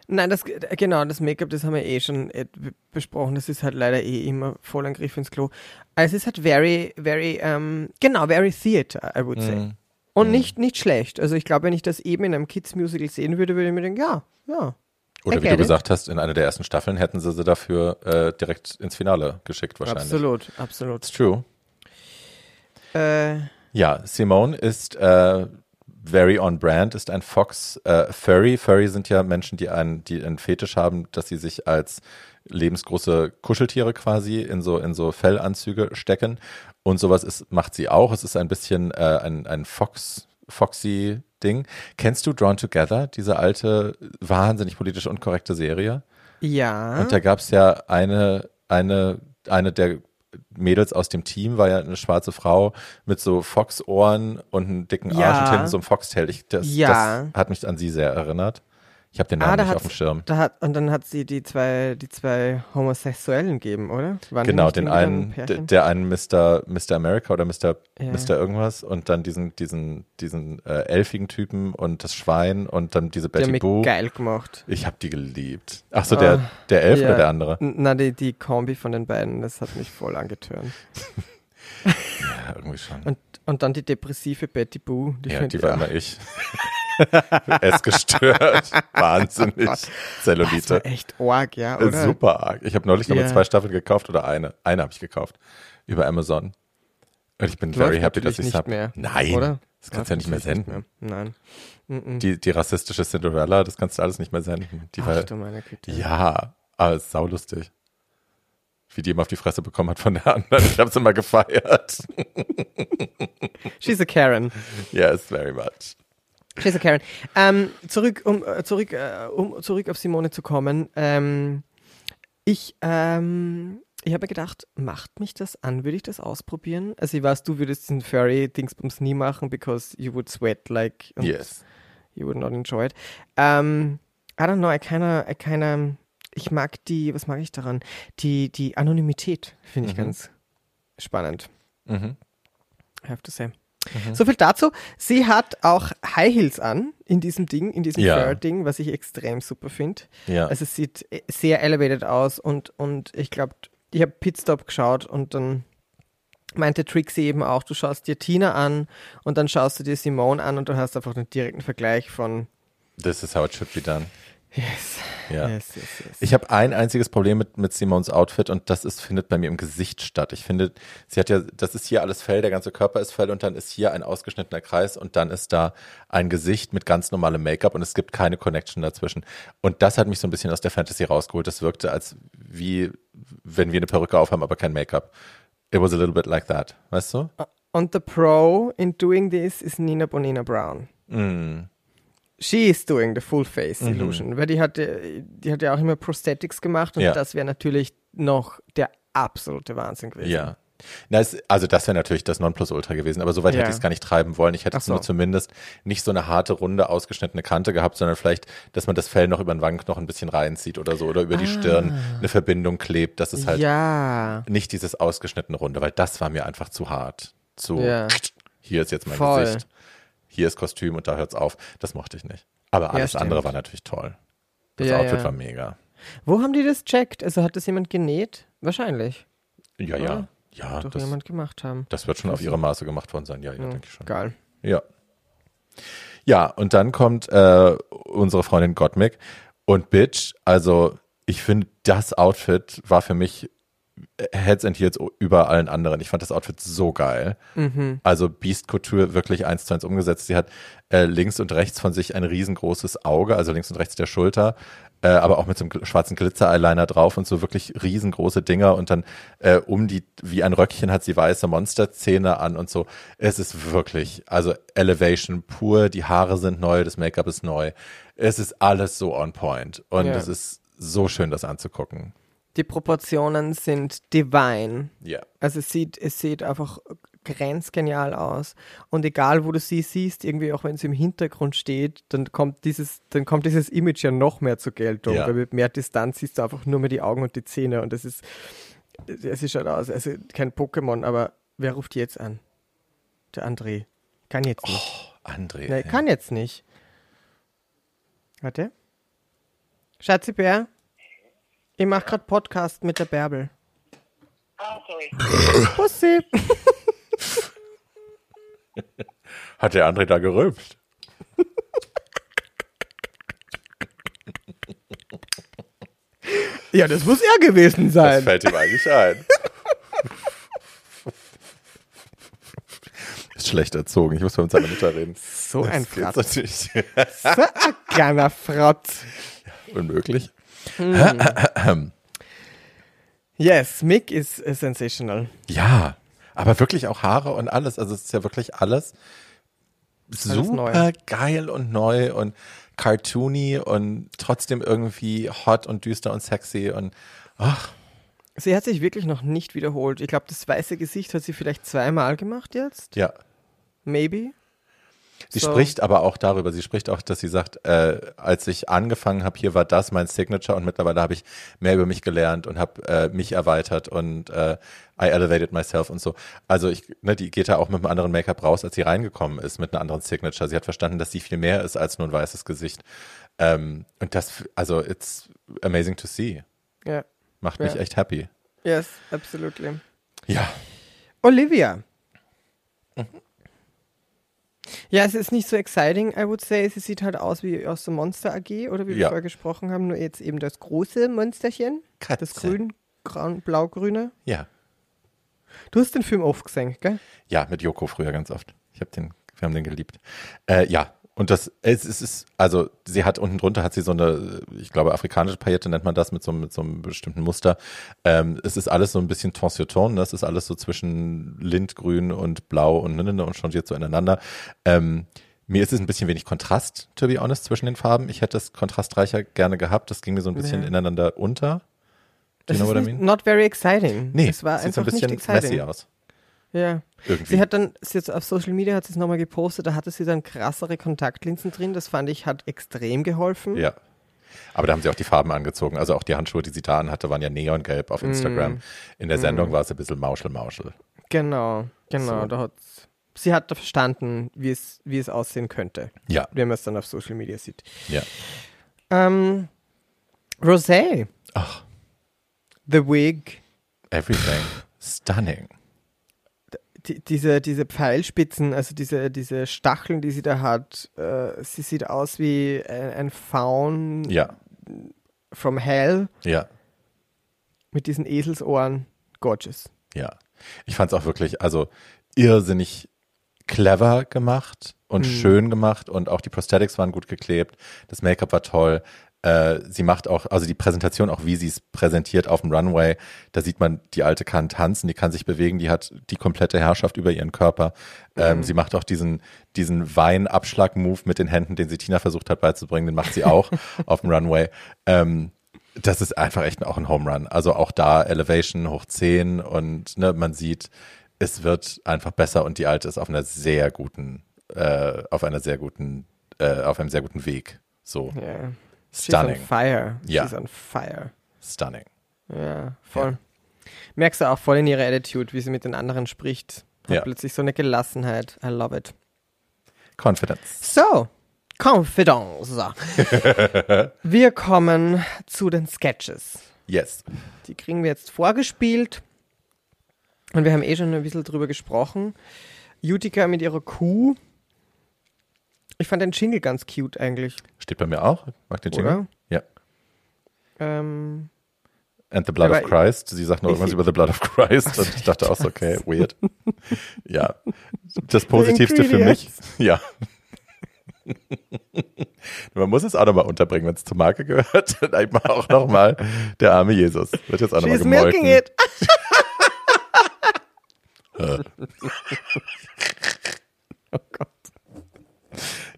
Speaker 2: Nein, das, genau, das Make-up, das haben wir eh schon äh, besprochen. Das ist halt leider eh immer voll ein Griff ins Klo. Also es ist halt very, very, ähm, genau, very theater, I would say.
Speaker 1: Mhm.
Speaker 2: Und nicht, nicht schlecht. Also ich glaube, wenn ich das eben in einem Kids-Musical sehen würde, würde ich mir denken, ja, ja.
Speaker 1: Oder wie du gesagt hast, in einer der ersten Staffeln hätten sie sie dafür äh, direkt ins Finale geschickt wahrscheinlich.
Speaker 2: Absolut, absolut.
Speaker 1: It's true.
Speaker 2: Äh,
Speaker 1: Ja, Simone ist äh, very on brand, ist ein Fox äh, Furry. Furry sind ja Menschen, die einen, die einen Fetisch haben, dass sie sich als lebensgroße Kuscheltiere quasi in so in so Fellanzüge stecken und sowas ist macht sie auch. Es ist ein bisschen äh, ein ein Fox Foxy Ding. Kennst du Drawn Together, diese alte wahnsinnig politisch unkorrekte Serie?
Speaker 2: ja.
Speaker 1: Und da gab es ja eine, eine, eine der Mädels aus dem Team, war ja eine schwarze Frau mit so Fox-Ohren und einem dicken
Speaker 2: Ja.
Speaker 1: Arsch und hinten so einem Foxtail. Ich, das,
Speaker 2: Ja.
Speaker 1: das hat mich an sie sehr erinnert. Ich habe den
Speaker 2: Ah,
Speaker 1: Namen
Speaker 2: da
Speaker 1: nicht auf dem Schirm.
Speaker 2: Hat, und dann hat sie die zwei, die zwei Homosexuellen gegeben, oder? Waren die
Speaker 1: Genau, den einen,
Speaker 2: ein
Speaker 1: der, einen Mr. Mr. America oder Mr.
Speaker 2: Ja.
Speaker 1: Mr. irgendwas und dann diesen, diesen, diesen äh, elfigen Typen und das Schwein und dann diese
Speaker 2: Die
Speaker 1: Betty
Speaker 2: mich
Speaker 1: Boo.
Speaker 2: geil gemacht.
Speaker 1: Ich habe die geliebt. Ach so, der,
Speaker 2: Ah,
Speaker 1: der Elf
Speaker 2: ja.
Speaker 1: oder der andere?
Speaker 2: Na, die, die Kombi von den beiden, das hat mich voll angetörnt.
Speaker 1: Ja, irgendwie schon.
Speaker 2: Und, und dann die depressive Betty Boo. Die
Speaker 1: ja, die war immer ich. es gestört. Wahnsinnig.
Speaker 2: Das
Speaker 1: Zellulite.
Speaker 2: war echt arg, ja,
Speaker 1: Äh,
Speaker 2: oder?
Speaker 1: Super arg. Ich habe neulich noch mal
Speaker 2: Ja.
Speaker 1: zwei Staffeln gekauft oder eine. Eine habe ich gekauft. Über Amazon. Und ich bin
Speaker 2: Läuft
Speaker 1: very happy, dass ich es
Speaker 2: nicht
Speaker 1: habe. Nein.
Speaker 2: oder?
Speaker 1: Das kannst du ja nicht mehr senden.
Speaker 2: mehr. Nein.
Speaker 1: Die, die rassistische Cinderella, das kannst du alles nicht mehr senden. Die
Speaker 2: Ach
Speaker 1: war,
Speaker 2: du meine Güte.
Speaker 1: ja, aber es ist saulustig. Wie die immer auf die Fresse bekommen hat von der anderen. Ich habe es immer gefeiert.
Speaker 2: She's a Karen.
Speaker 1: yes, very much.
Speaker 2: A Karen. Ähm, zurück, um, äh, zurück, äh, um zurück auf Simone zu kommen. Ähm, ich, ähm, ich habe gedacht, macht mich das an? Würde ich das ausprobieren? Also ich weiß, du würdest diesen Furry-Dingsbums nie machen, because you would sweat like
Speaker 1: Yes.
Speaker 2: you would not enjoy it. Ähm, I don't know, I kinda, I kinda, ich mag die, was mag ich daran? Die, die Anonymität finde ich
Speaker 1: Mhm.
Speaker 2: ganz spannend.
Speaker 1: Mhm.
Speaker 2: I have to say. So viel dazu. Sie hat auch High Heels an in diesem Ding, in diesem
Speaker 1: Ja.
Speaker 2: Fur-Ding, was ich extrem super finde.
Speaker 1: Ja.
Speaker 2: Also es sieht äh, sehr elevated aus und, und ich glaube, ich habe Pitstop geschaut und dann meinte Trixie eben auch, du schaust dir Tina an und dann schaust du dir Simone an und du hast einfach einen direkten Vergleich von
Speaker 1: This is how it should be done.
Speaker 2: Yes,
Speaker 1: Ja.
Speaker 2: yes, yes, yes.
Speaker 1: Ich habe ein einziges Problem mit, mit Simons Outfit und das ist, findet bei mir im Gesicht statt. Ich finde, sie hat ja, das ist hier alles Fell, der ganze Körper ist Fell und dann ist hier ein ausgeschnittener Kreis und dann ist da ein Gesicht mit ganz normalem Make-up und es gibt keine Connection dazwischen. Und das hat mich so ein bisschen aus der Fantasy rausgeholt. Das wirkte als wie, wenn wir eine Perücke aufhaben, aber kein Make-up. It was a little bit like that. Weißt du?
Speaker 2: Und the pro in doing this is Nina Bonina Brown.
Speaker 1: Mm.
Speaker 2: She is doing the full face
Speaker 1: Mhm.
Speaker 2: illusion, weil die hatte, die hat ja auch immer Prosthetics gemacht und
Speaker 1: Ja.
Speaker 2: das wäre natürlich noch der absolute Wahnsinn gewesen.
Speaker 1: Ja. Na, es, also das wäre natürlich das Nonplusultra gewesen, aber soweit
Speaker 2: Ja.
Speaker 1: hätte ich es gar nicht treiben wollen. Ich hätte es nur
Speaker 2: so.
Speaker 1: zumindest nicht so eine harte, runde, ausgeschnittene Kante gehabt, sondern vielleicht, dass man das Fell noch über den Wangen noch ein bisschen reinzieht oder so oder über die Stirn eine Verbindung klebt. Das ist halt
Speaker 2: Ah. ja,
Speaker 1: nicht dieses ausgeschnittene Runde, weil das war mir einfach zu hart. Zu,
Speaker 2: Ja.
Speaker 1: hier ist jetzt mein
Speaker 2: Voll.
Speaker 1: Gesicht, hier ist Kostüm und da hört's auf. Das mochte ich nicht. Aber alles
Speaker 2: stimmt.
Speaker 1: andere war natürlich toll. Das
Speaker 2: Ja,
Speaker 1: Outfit
Speaker 2: ja.
Speaker 1: war mega.
Speaker 2: Wo haben die das checkt? Also hat das jemand genäht? Wahrscheinlich.
Speaker 1: Ja, ja.
Speaker 2: Oder?
Speaker 1: Ja,
Speaker 2: Doch
Speaker 1: das,
Speaker 2: jemand gemacht haben.
Speaker 1: das wird schon auf ihre Maße gemacht worden sein. Ja, ja,
Speaker 2: Ja,
Speaker 1: denke ich schon.
Speaker 2: Geil.
Speaker 1: Ja. Ja, und dann kommt äh, unsere Freundin Gottmik und Bitch, also ich finde, das Outfit war für mich Heads and Heels über allen anderen. Ich fand das Outfit so geil.
Speaker 2: Mhm.
Speaker 1: Also Beast Couture wirklich eins zu eins umgesetzt. Sie hat äh, links und rechts von sich ein riesengroßes Auge, also links und rechts der Schulter, äh, aber auch mit so einem schwarzen Glitzer-Eyeliner drauf und so wirklich riesengroße Dinger und dann äh, um die, wie ein Röckchen hat sie weiße Monsterzähne an und so. Es ist wirklich, also Elevation pur, die Haare sind neu, das Make-up ist neu. Es ist alles so on point und
Speaker 2: Ja.
Speaker 1: es ist so schön, das anzugucken.
Speaker 2: Die Proportionen sind divine.
Speaker 1: Ja.
Speaker 2: Also es sieht, es sieht einfach grenzgenial aus. Und egal wo du sie siehst, irgendwie auch wenn sie im Hintergrund steht, dann kommt dieses, dann kommt dieses Image ja noch mehr zur Geltung.
Speaker 1: Ja.
Speaker 2: Weil mit mehr Distanz siehst du einfach nur mehr die Augen und die Zähne und das ist, es ist halt aus, also kein Pokémon, aber wer ruft jetzt an? Der André. Kann jetzt nicht.
Speaker 1: André.
Speaker 2: Nee, kann jetzt nicht. Warte. Schatzi Bär, ich mache gerade Podcast mit der Bärbel.
Speaker 3: Ah, sorry.
Speaker 2: Pussy.
Speaker 1: Hat der André da gerülpst?
Speaker 2: Ja, das muss er gewesen
Speaker 1: Das
Speaker 2: sein.
Speaker 1: fällt ihm eigentlich ein. Ist schlecht erzogen. Ich muss mal mit seiner Mutter reden.
Speaker 2: So ein
Speaker 1: Das geht
Speaker 2: Fratz.
Speaker 1: natürlich
Speaker 2: So ein kleiner Frotz.
Speaker 1: unmöglich.
Speaker 2: Yes, Mick ist sensational.
Speaker 1: Ja, aber wirklich auch Haare und alles. Also es ist ja wirklich alles super
Speaker 2: neu.
Speaker 1: geil und neu und cartoony und trotzdem irgendwie hot und düster und sexy und ach,
Speaker 2: Sie hat sich wirklich noch nicht wiederholt. Ich glaube, das weiße Gesicht hat sie vielleicht zweimal gemacht jetzt.
Speaker 1: ja.
Speaker 2: Maybe.
Speaker 1: Sie
Speaker 2: So.
Speaker 1: spricht aber auch darüber, sie spricht auch, dass sie sagt, äh, als ich angefangen habe, hier war das mein Signature und mittlerweile habe ich mehr über mich gelernt und habe äh, mich erweitert und äh, I elevated myself und so. Also ich, ne, die geht da auch mit einem anderen Make-up raus, als sie reingekommen ist, mit einer anderen Signature. Sie hat verstanden, dass sie viel mehr ist als nur ein weißes Gesicht. Ähm, und das, also it's amazing to see.
Speaker 2: Ja.
Speaker 1: Macht mich
Speaker 2: Ja.
Speaker 1: echt happy.
Speaker 2: Yes, absolutely.
Speaker 1: Ja.
Speaker 2: Olivia. Ja, es ist nicht so exciting, I would say. Sie sieht halt aus wie aus der Monster AG oder wie wir
Speaker 1: Ja.
Speaker 2: vorher gesprochen haben, nur jetzt eben das große Monsterchen.
Speaker 1: Katze.
Speaker 2: Das grün, braun, blau-grüne.
Speaker 1: Ja.
Speaker 2: Du hast den Film oft gesehen, gell?
Speaker 1: Ja, mit Joko früher ganz oft. Ich habe den, wir haben den geliebt. Äh, ja, und das, es, es ist, also sie hat unten drunter hat sie so eine, ich glaube, afrikanische Paillette nennt man das mit so, mit so einem bestimmten Muster. Ähm, es ist alles so ein bisschen Tensioton, ne? es ist alles so zwischen Lindgrün und Blau und ne, ne, ne, und changiert so ineinander. Ähm, mir ist es ein bisschen wenig Kontrast, to be honest, zwischen den Farben. Ich hätte es kontrastreicher gerne gehabt. Das ging mir so ein bisschen
Speaker 2: Ja.
Speaker 1: ineinander unter. Do
Speaker 2: Das
Speaker 1: you know what I mean?
Speaker 2: not very exciting.
Speaker 1: Nee,
Speaker 2: es war
Speaker 1: sieht so ein bisschen messy aus.
Speaker 2: Ja.
Speaker 1: Irgendwie.
Speaker 2: Sie hat dann, sie jetzt auf Social Media hat sie es nochmal gepostet, da hatte sie dann krassere Kontaktlinsen drin. Das fand ich, hat extrem geholfen.
Speaker 1: Ja. Aber da haben sie auch die Farben angezogen. Also auch die Handschuhe, die sie da anhatte, waren ja neongelb auf Instagram.
Speaker 2: Mm.
Speaker 1: In der Sendung war es ein bisschen Mauschel-Mauschel.
Speaker 2: Genau, genau.
Speaker 1: So.
Speaker 2: Da hat, sie hat da verstanden, wie es, wie es aussehen könnte,
Speaker 1: Ja,
Speaker 2: wenn man es dann auf Social Media sieht.
Speaker 1: ja.
Speaker 2: Ähm, Rosé,
Speaker 1: Ach,
Speaker 2: The Wig,
Speaker 1: everything. Stunning.
Speaker 2: Die, diese, diese Pfeilspitzen, also diese, diese Stacheln, die sie da hat, äh, sie sieht aus wie ein, ein Faun
Speaker 1: Ja,
Speaker 2: from Hell
Speaker 1: ja,
Speaker 2: mit diesen Eselsohren. Gorgeous.
Speaker 1: ja. Ich fand es auch wirklich, also irrsinnig clever gemacht und
Speaker 2: Mhm.
Speaker 1: schön gemacht und auch die Prosthetics waren gut geklebt. Das Make-up war toll. Äh, sie macht auch, also die Präsentation, auch wie sie es präsentiert auf dem Runway, da sieht man, die Alte kann tanzen, die kann sich bewegen, die hat die komplette Herrschaft über ihren Körper. Ähm, Sie macht auch diesen, diesen Weinabschlag-Move mit den Händen, den sie Tina versucht hat beizubringen, den macht sie auch auf dem Runway. Ähm, das ist einfach echt auch ein Home Run. Also auch da Elevation hoch 10 und ne, man sieht, es wird einfach besser und die Alte ist auf einer sehr guten, äh, auf einer sehr guten, äh, auf einem sehr guten Weg. So,
Speaker 2: Yeah. She's
Speaker 1: stunning,
Speaker 2: on fire.
Speaker 1: Ja.
Speaker 2: She's on fire.
Speaker 1: stunning.
Speaker 2: Ja, voll. Merkst du auch voll in ihrer Attitude, wie sie mit den anderen spricht. Hat
Speaker 1: Ja.
Speaker 2: plötzlich so eine Gelassenheit. I love it.
Speaker 1: Confidence.
Speaker 2: So, Confidence. wir kommen zu den Sketches.
Speaker 1: Yes.
Speaker 2: Die kriegen wir jetzt vorgespielt. Und wir haben eh schon ein bisschen drüber gesprochen. Utica mit ihrer Kuh. Ich fand den Jingle ganz cute eigentlich.
Speaker 1: Steht bei mir auch. Mag den Jingle?
Speaker 2: Oder?
Speaker 1: Ja.
Speaker 2: Ähm,
Speaker 1: And the Blood of Christ. Sie sagt noch irgendwas über the Blood of Christ und ich dachte auch so, okay, weird. Ja. Das Positivste für mich. Ja. Man muss es auch nochmal unterbringen, wenn es zur Marke gehört. Dann eben auch nochmal der arme Jesus. Wird jetzt auch nochmal
Speaker 2: she's
Speaker 1: gemolken.
Speaker 2: it. oh Gott.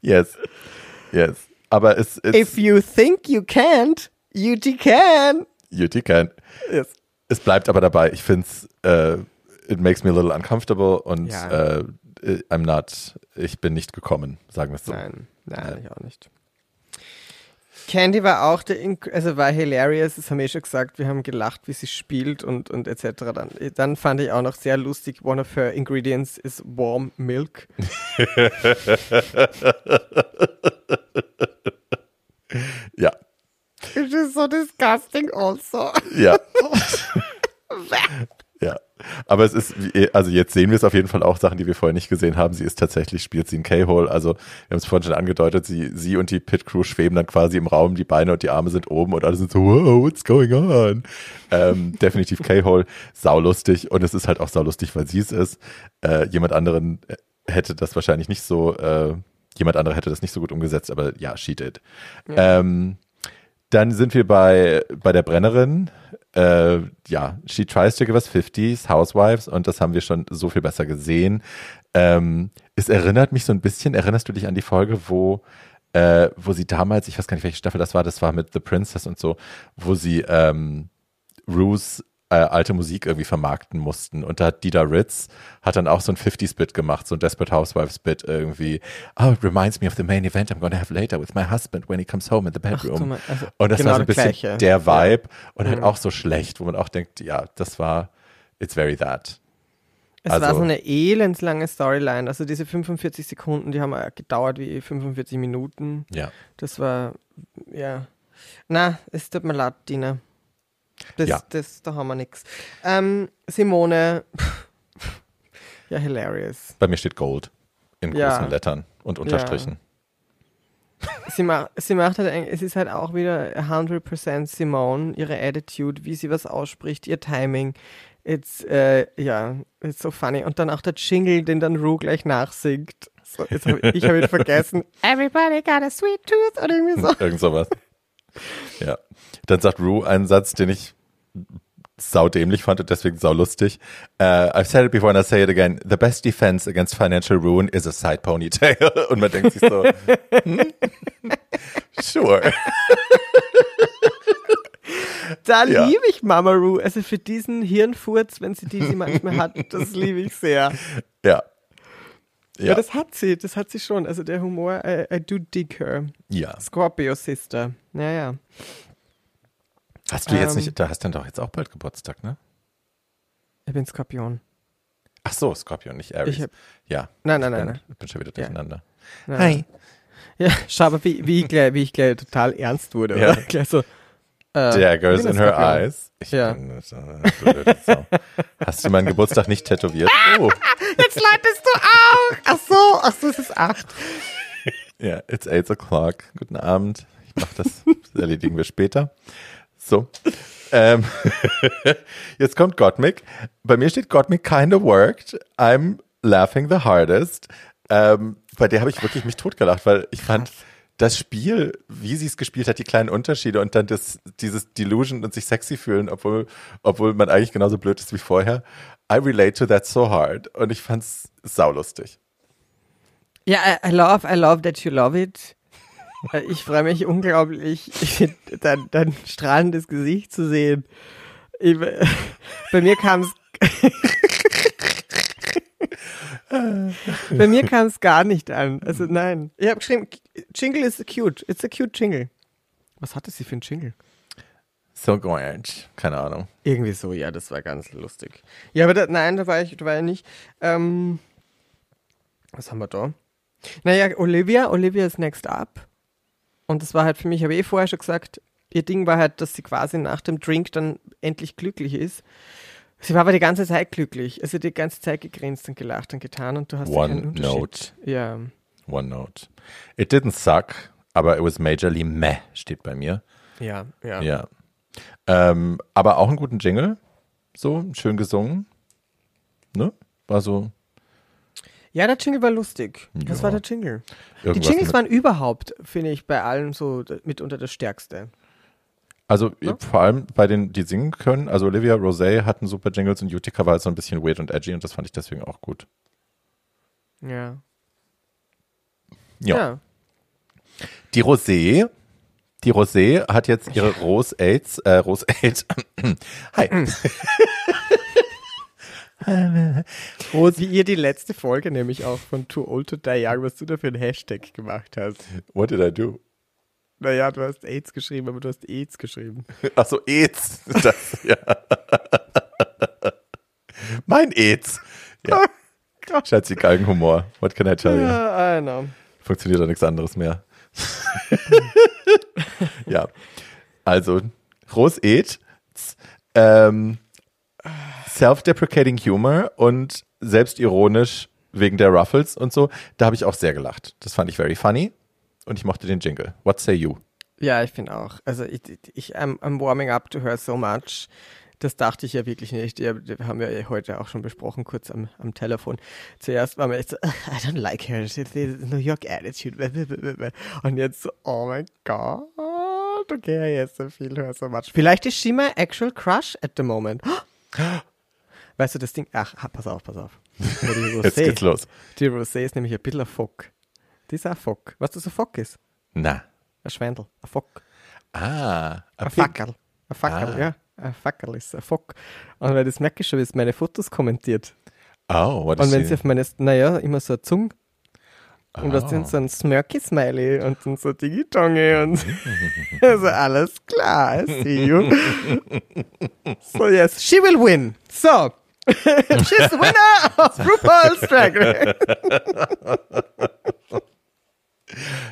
Speaker 1: Yes. Yes. Aber es ist,
Speaker 2: If you think you can't, you can.
Speaker 1: Juti kann.
Speaker 2: Yes.
Speaker 1: Es bleibt aber dabei. Ich finde es, äh, it makes me a little uncomfortable und
Speaker 2: Ja.
Speaker 1: äh, I'm not, ich bin nicht gekommen, sagen wir es so.
Speaker 2: Nein, nein, ich auch nicht. Candy war auch der, Inc also war hilarious, das haben wir eh schon gesagt, wir haben gelacht, wie sie spielt und, und etc. Dann, dann fand ich auch noch sehr lustig, one of her ingredients is warm milk.
Speaker 1: Ja.
Speaker 2: It's so disgusting also.
Speaker 1: Ja. ja. Aber es ist, wie- also jetzt sehen wir es auf jeden Fall auch Sachen, die wir vorher nicht gesehen haben. Sie ist tatsächlich, spielt sie ein K-Hole. Also wir haben es vorhin schon angedeutet, sie, sie und die Pit Crew schweben dann quasi im Raum, die Beine und die Arme sind oben und alle sind so, wow, what's going on? Ähm, definitiv K-Hole, saulustig und es ist halt auch saulustig, weil sie es ist. Äh, jemand anderen hätte das wahrscheinlich nicht so, äh, jemand anderer hätte das nicht so gut umgesetzt, aber ja, she did. Ähm, dann sind wir bei, bei der Brennerin. Äh, ja, she tries to give us 50s, Housewives, und das haben wir schon so viel besser gesehen. Ähm, es erinnert mich so ein bisschen, erinnerst du dich an die Folge, wo, äh, wo sie damals, ich weiß gar nicht, welche Staffel das war, das war mit The Princess und so, wo sie ähm, Ruths äh, alte Musik irgendwie vermarkten mussten. Und da hat Dida Ritz hat dann auch so ein 50s-Bit gemacht, so ein Desperate Housewives-Bit irgendwie. Oh, it reminds me of the main event I'm gonna have later with my husband when he comes home in the bedroom.
Speaker 2: mein- also
Speaker 1: und das
Speaker 2: genau
Speaker 1: war so ein bisschen
Speaker 2: Gleiche.
Speaker 1: der
Speaker 2: Ja.
Speaker 1: Vibe und halt auch so schlecht, wo man auch denkt, ja, das war, it's very that.
Speaker 2: Es
Speaker 1: Also-
Speaker 2: war so eine elendslange Storyline. Also diese 45 Sekunden, die haben ja gedauert wie 45 Minuten.
Speaker 1: Ja.
Speaker 2: Das war, ja. Na, es tut mir leid, Dina. Das,
Speaker 1: Ja.
Speaker 2: das, da haben wir nichts. Ähm, Simone, ja, hilarious.
Speaker 1: Bei mir steht Gold in großen
Speaker 2: Ja.
Speaker 1: Lettern und Unterstrichen.
Speaker 2: Sie, ma sie macht halt, es ist halt auch wieder 100% Simone, ihre Attitude, wie sie was ausspricht, ihr Timing. It's, äh, ja, it's so funny. Und dann auch der Jingle, den dann Rue gleich nachsingt. So, hab, ich habe ihn vergessen. Everybody got a sweet tooth oder irgendwie so.
Speaker 1: Irgend sowas. Ja. Dann sagt Rue einen Satz, den ich saudämlich fand und deswegen saulustig. Uh, I've said it before and I'll say it again. The best defense against financial ruin is a side ponytail. Und man denkt sich so, hm? sure.
Speaker 2: Da
Speaker 1: Ja.
Speaker 2: liebe ich Mama Rue. Also für diesen Hirnfurz, wenn sie die sie manchmal hat, das liebe ich sehr.
Speaker 1: Ja.
Speaker 2: Ja.
Speaker 1: Ja.
Speaker 2: das hat sie, das hat sie schon. Also der Humor, I, I do dig her.
Speaker 1: ja.
Speaker 2: Scorpio Sister. Ja, ja.
Speaker 1: Hast du jetzt
Speaker 2: Ähm.
Speaker 1: nicht, da hast du dann doch jetzt auch bald Geburtstag, ne?
Speaker 2: Ich bin Skorpion.
Speaker 1: Ach so, Scorpion, nicht Aries.
Speaker 2: Hab-
Speaker 1: ja.
Speaker 2: Nein, nein,
Speaker 1: ich
Speaker 2: nein,
Speaker 1: bin,
Speaker 2: nein.
Speaker 1: Ich bin schon wieder
Speaker 2: Ja.
Speaker 1: durcheinander.
Speaker 2: Nein.
Speaker 1: Hi.
Speaker 2: Ja, schau aber, wie, wie, ich gleich, wie ich gleich total ernst wurde.
Speaker 1: Ja.
Speaker 2: Oder? Gleich so. Äh,
Speaker 1: Daggers
Speaker 2: bin
Speaker 1: in her eyes. Ich
Speaker 2: Ja.
Speaker 1: bin Sau. Hast du meinen Geburtstag nicht tätowiert? Oh,
Speaker 2: Jetzt leitest du auch. Ach so, ach so, es ist acht.
Speaker 1: ja, it's eight o'clock. Guten Abend. Ich mach das, das erledigen wir später. So. Ähm, jetzt kommt Gottmik. Bei mir steht Gottmik kinda worked. I'm laughing the hardest. Ähm, bei der habe ich wirklich mich totgelacht, weil ich fand das Spiel, wie sie es gespielt hat, die kleinen Unterschiede und dann das, dieses Delusion und sich sexy fühlen, obwohl, obwohl man eigentlich genauso blöd ist wie vorher. I relate to that so hard. Und ich fand's saulustig.
Speaker 2: Ja, I, I love, I love that you love it. Äh, Ich freue mich unglaublich, dein, dein strahlendes Gesicht zu sehen. Ich, bei mir kam es. bei mir kam es gar nicht an. Also nein. Ich habe geschrieben, Jingle is cute. It's a cute Jingle. Was hatte sie für ein Jingle?
Speaker 1: So gorge. Keine Ahnung.
Speaker 2: Irgendwie so, ja, das war ganz lustig. Ja, aber da, nein, da war ich, da war ich nicht. Ähm, was haben wir da? Naja, Olivia, Olivia ist next up. Und das war halt für mich, habe ich eh vorher schon gesagt, ihr Ding war halt, dass sie quasi nach dem Drink dann endlich glücklich ist. Sie war aber die ganze Zeit glücklich. Also die ganze Zeit gegrinst und gelacht und getan und du hast ja
Speaker 1: One
Speaker 2: keinen Unterschied.
Speaker 1: note.
Speaker 2: Ja.
Speaker 1: One note. It didn't suck, aber it was majorly meh, steht bei mir.
Speaker 2: Ja, ja.
Speaker 1: Ja. Ähm, aber auch einen guten Jingle. So, schön gesungen. Ne? War so
Speaker 2: Ja, der Jingle war lustig. Was
Speaker 1: Ja.
Speaker 2: war der Jingle? Die
Speaker 1: irgendwas.
Speaker 2: Jingles
Speaker 1: mit,
Speaker 2: waren überhaupt, finde ich, bei allen so mitunter das Stärkste.
Speaker 1: Also
Speaker 2: ne?
Speaker 1: vor allem bei den, die singen können. Also Olivia Rosé hatten super Jingles und Utica war halt so ein bisschen weird und edgy und das fand ich deswegen auch gut.
Speaker 2: Ja.
Speaker 1: Ja. Die Rosé, die Rosé hat jetzt ihre Rose AIDS, äh, Rose AIDS. Hi.
Speaker 2: Wie ihr die letzte Folge nämlich auch von Too Old to Die Young, was du da für einen Hashtag gemacht hast.
Speaker 1: What did I do?
Speaker 2: Naja, du hast AIDS geschrieben, aber du hast AIDS geschrieben.
Speaker 1: Ach so, AIDS. Das, ja. mein AIDS. Ja. Schatzi, Galgenhumor. What can I tell you?
Speaker 2: Ja, I know.
Speaker 1: Funktioniert doch nichts anderes mehr. ja. Also, Rose-Ed, ähm, self-deprecating Humor und selbstironisch wegen der Ruffles und so. Da habe ich auch sehr gelacht. Das fand ich very funny und ich mochte den Jingle. What say you?
Speaker 2: Ja, ich finde auch. Also ich, ich I'm, I'm warming up to her so much. Das dachte ich ja wirklich nicht. Ja, wir haben ja heute auch schon besprochen, kurz am, am Telefon. Zuerst war mir echt so, I don't like her, she's the New York Attitude. Und jetzt so, oh mein Gott, okay, jetzt so viel, her so much. Vielleicht ist she my actual crush at the moment. Weißt du, das Ding, ach, pass auf, pass auf. Die
Speaker 1: Jetzt geht's los.
Speaker 2: Die Rosé ist nämlich ein bisschen ein Fock. Die ist ein Fock. Weißt du, was ein Fock ist?
Speaker 1: Na.
Speaker 2: Ein Schwendel, ein Fock.
Speaker 1: Ah,
Speaker 2: Ein Fackel. Ein Fackel,
Speaker 1: Ah.
Speaker 2: ja. Ein Fackel ist ein Fock. Und weil das merke ich schon, wie es meine Fotos kommentiert.
Speaker 1: Oh, what
Speaker 2: Und wenn sie auf meine, naja, immer so eine Zunge und das
Speaker 1: Oh.
Speaker 2: sind so ein Smirky-Smiley und dann so Digitonge und also alles klar, I see you. so yes, she will win. So, she's the winner of RuPaul's Drag Race.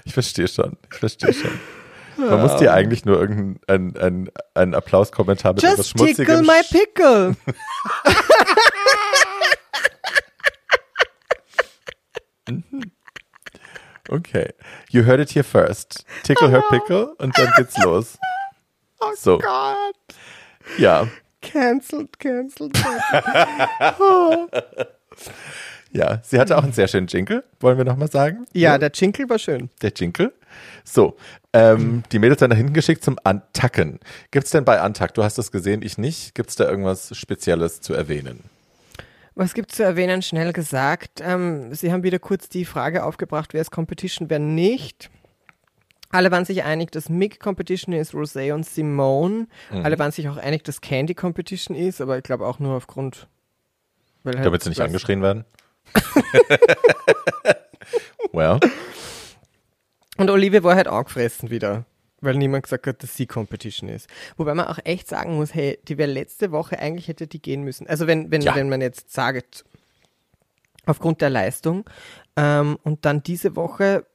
Speaker 1: Ich verstehe schon. Ich verstehe schon. Man muss dir eigentlich nur irgendeinen einen, einen Applauskommentar mit etwas
Speaker 2: Just tickle
Speaker 1: Schmutzigem
Speaker 2: my
Speaker 1: sch-
Speaker 2: pickle.
Speaker 1: Okay. You heard it here first. Tickle her pickle und dann geht's los. so,
Speaker 2: Oh Gott.
Speaker 1: ja.
Speaker 2: Cancelled, cancelled, cancelled.
Speaker 1: Ja, sie hatte auch einen sehr schönen Jingle, wollen wir nochmal sagen.
Speaker 2: Ja, der Jingle war schön.
Speaker 1: Der Jingle. So, ähm, die Mädels dann dahin geschickt zum Antacken. Gibt's denn bei Antack, du hast es gesehen, ich nicht, gibt's da irgendwas Spezielles zu erwähnen?
Speaker 2: Was gibt zu erwähnen? Schnell gesagt. Ähm, Sie haben wieder kurz die Frage aufgebracht, wer ist Competition, wer nicht. Alle waren sich einig, dass Mick Competition ist, Rosé und Simone. Alle waren sich auch einig, dass Candy Competition ist, aber ich glaube auch nur aufgrund. Weil halt
Speaker 1: Damit sie nicht angeschrien werden? well,
Speaker 2: Und Olivia war halt angefressen wieder, weil niemand gesagt hat, dass sie Competition ist. Wobei man auch echt sagen muss, hey, die wäre letzte Woche, eigentlich hätte die gehen müssen. Also wenn, wenn,
Speaker 1: Ja.
Speaker 2: wenn man jetzt sagt, aufgrund der Leistung, ähm, und dann diese Woche,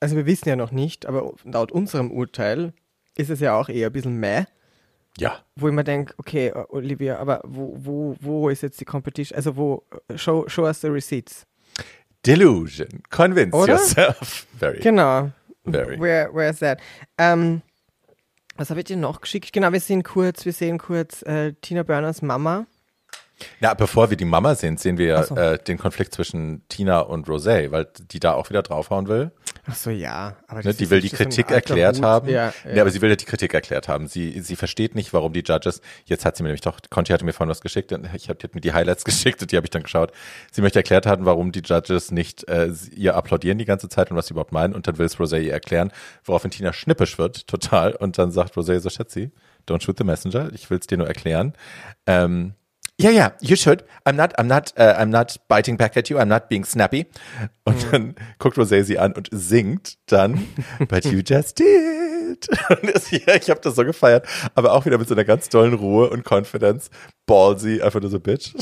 Speaker 2: also wir wissen ja noch nicht, aber laut unserem Urteil ist es ja auch eher ein bisschen meh,
Speaker 1: ja.
Speaker 2: wo ich mir denke, okay, Olivia, aber wo, wo, wo ist jetzt die Competition? Also wo, show, show us the receipts.
Speaker 1: Delusion. Convince
Speaker 2: Oder?
Speaker 1: yourself. Very.
Speaker 2: Genau.
Speaker 1: Very.
Speaker 2: Where, where is that? Ähm, was habe ich dir noch geschickt? Genau, wir sehen kurz, wir sehen kurz äh, Tina Burners Mama.
Speaker 1: Na, bevor wir die Mama sehen, sehen wir
Speaker 2: so.
Speaker 1: äh, den Konflikt zwischen Tina und Rosé, weil die da auch wieder draufhauen will.
Speaker 2: Ach so, ja. Aber
Speaker 1: Ne, die will die Kritik erklärt
Speaker 2: Hut.
Speaker 1: haben.
Speaker 2: Ja, ja.
Speaker 1: aber sie will ja die Kritik erklärt haben. Sie, sie versteht nicht, warum die Judges, jetzt hat sie mir nämlich doch, Conti hatte mir vorhin was geschickt ich habe mir die Highlights geschickt und die habe ich dann geschaut. Sie möchte erklärt haben, warum die Judges nicht äh, ihr applaudieren die ganze Zeit und was sie überhaupt meinen und dann will es Rosé ihr erklären, woraufhin Tina schnippisch wird, total. Und dann sagt Rosé so, Schätzi, don't shoot the messenger, ich will es dir nur erklären. Ähm, ja, ja, you should. I'm not, I'm not, uh, I'm not biting back at you. I'm not being snappy. Und dann guckt Rosé sie an und singt dann, but you just did. Und das, ja, ich habe das so gefeiert, aber auch wieder mit so einer ganz tollen Ruhe und Confidence. Ballsy, einfach nur so Bitch.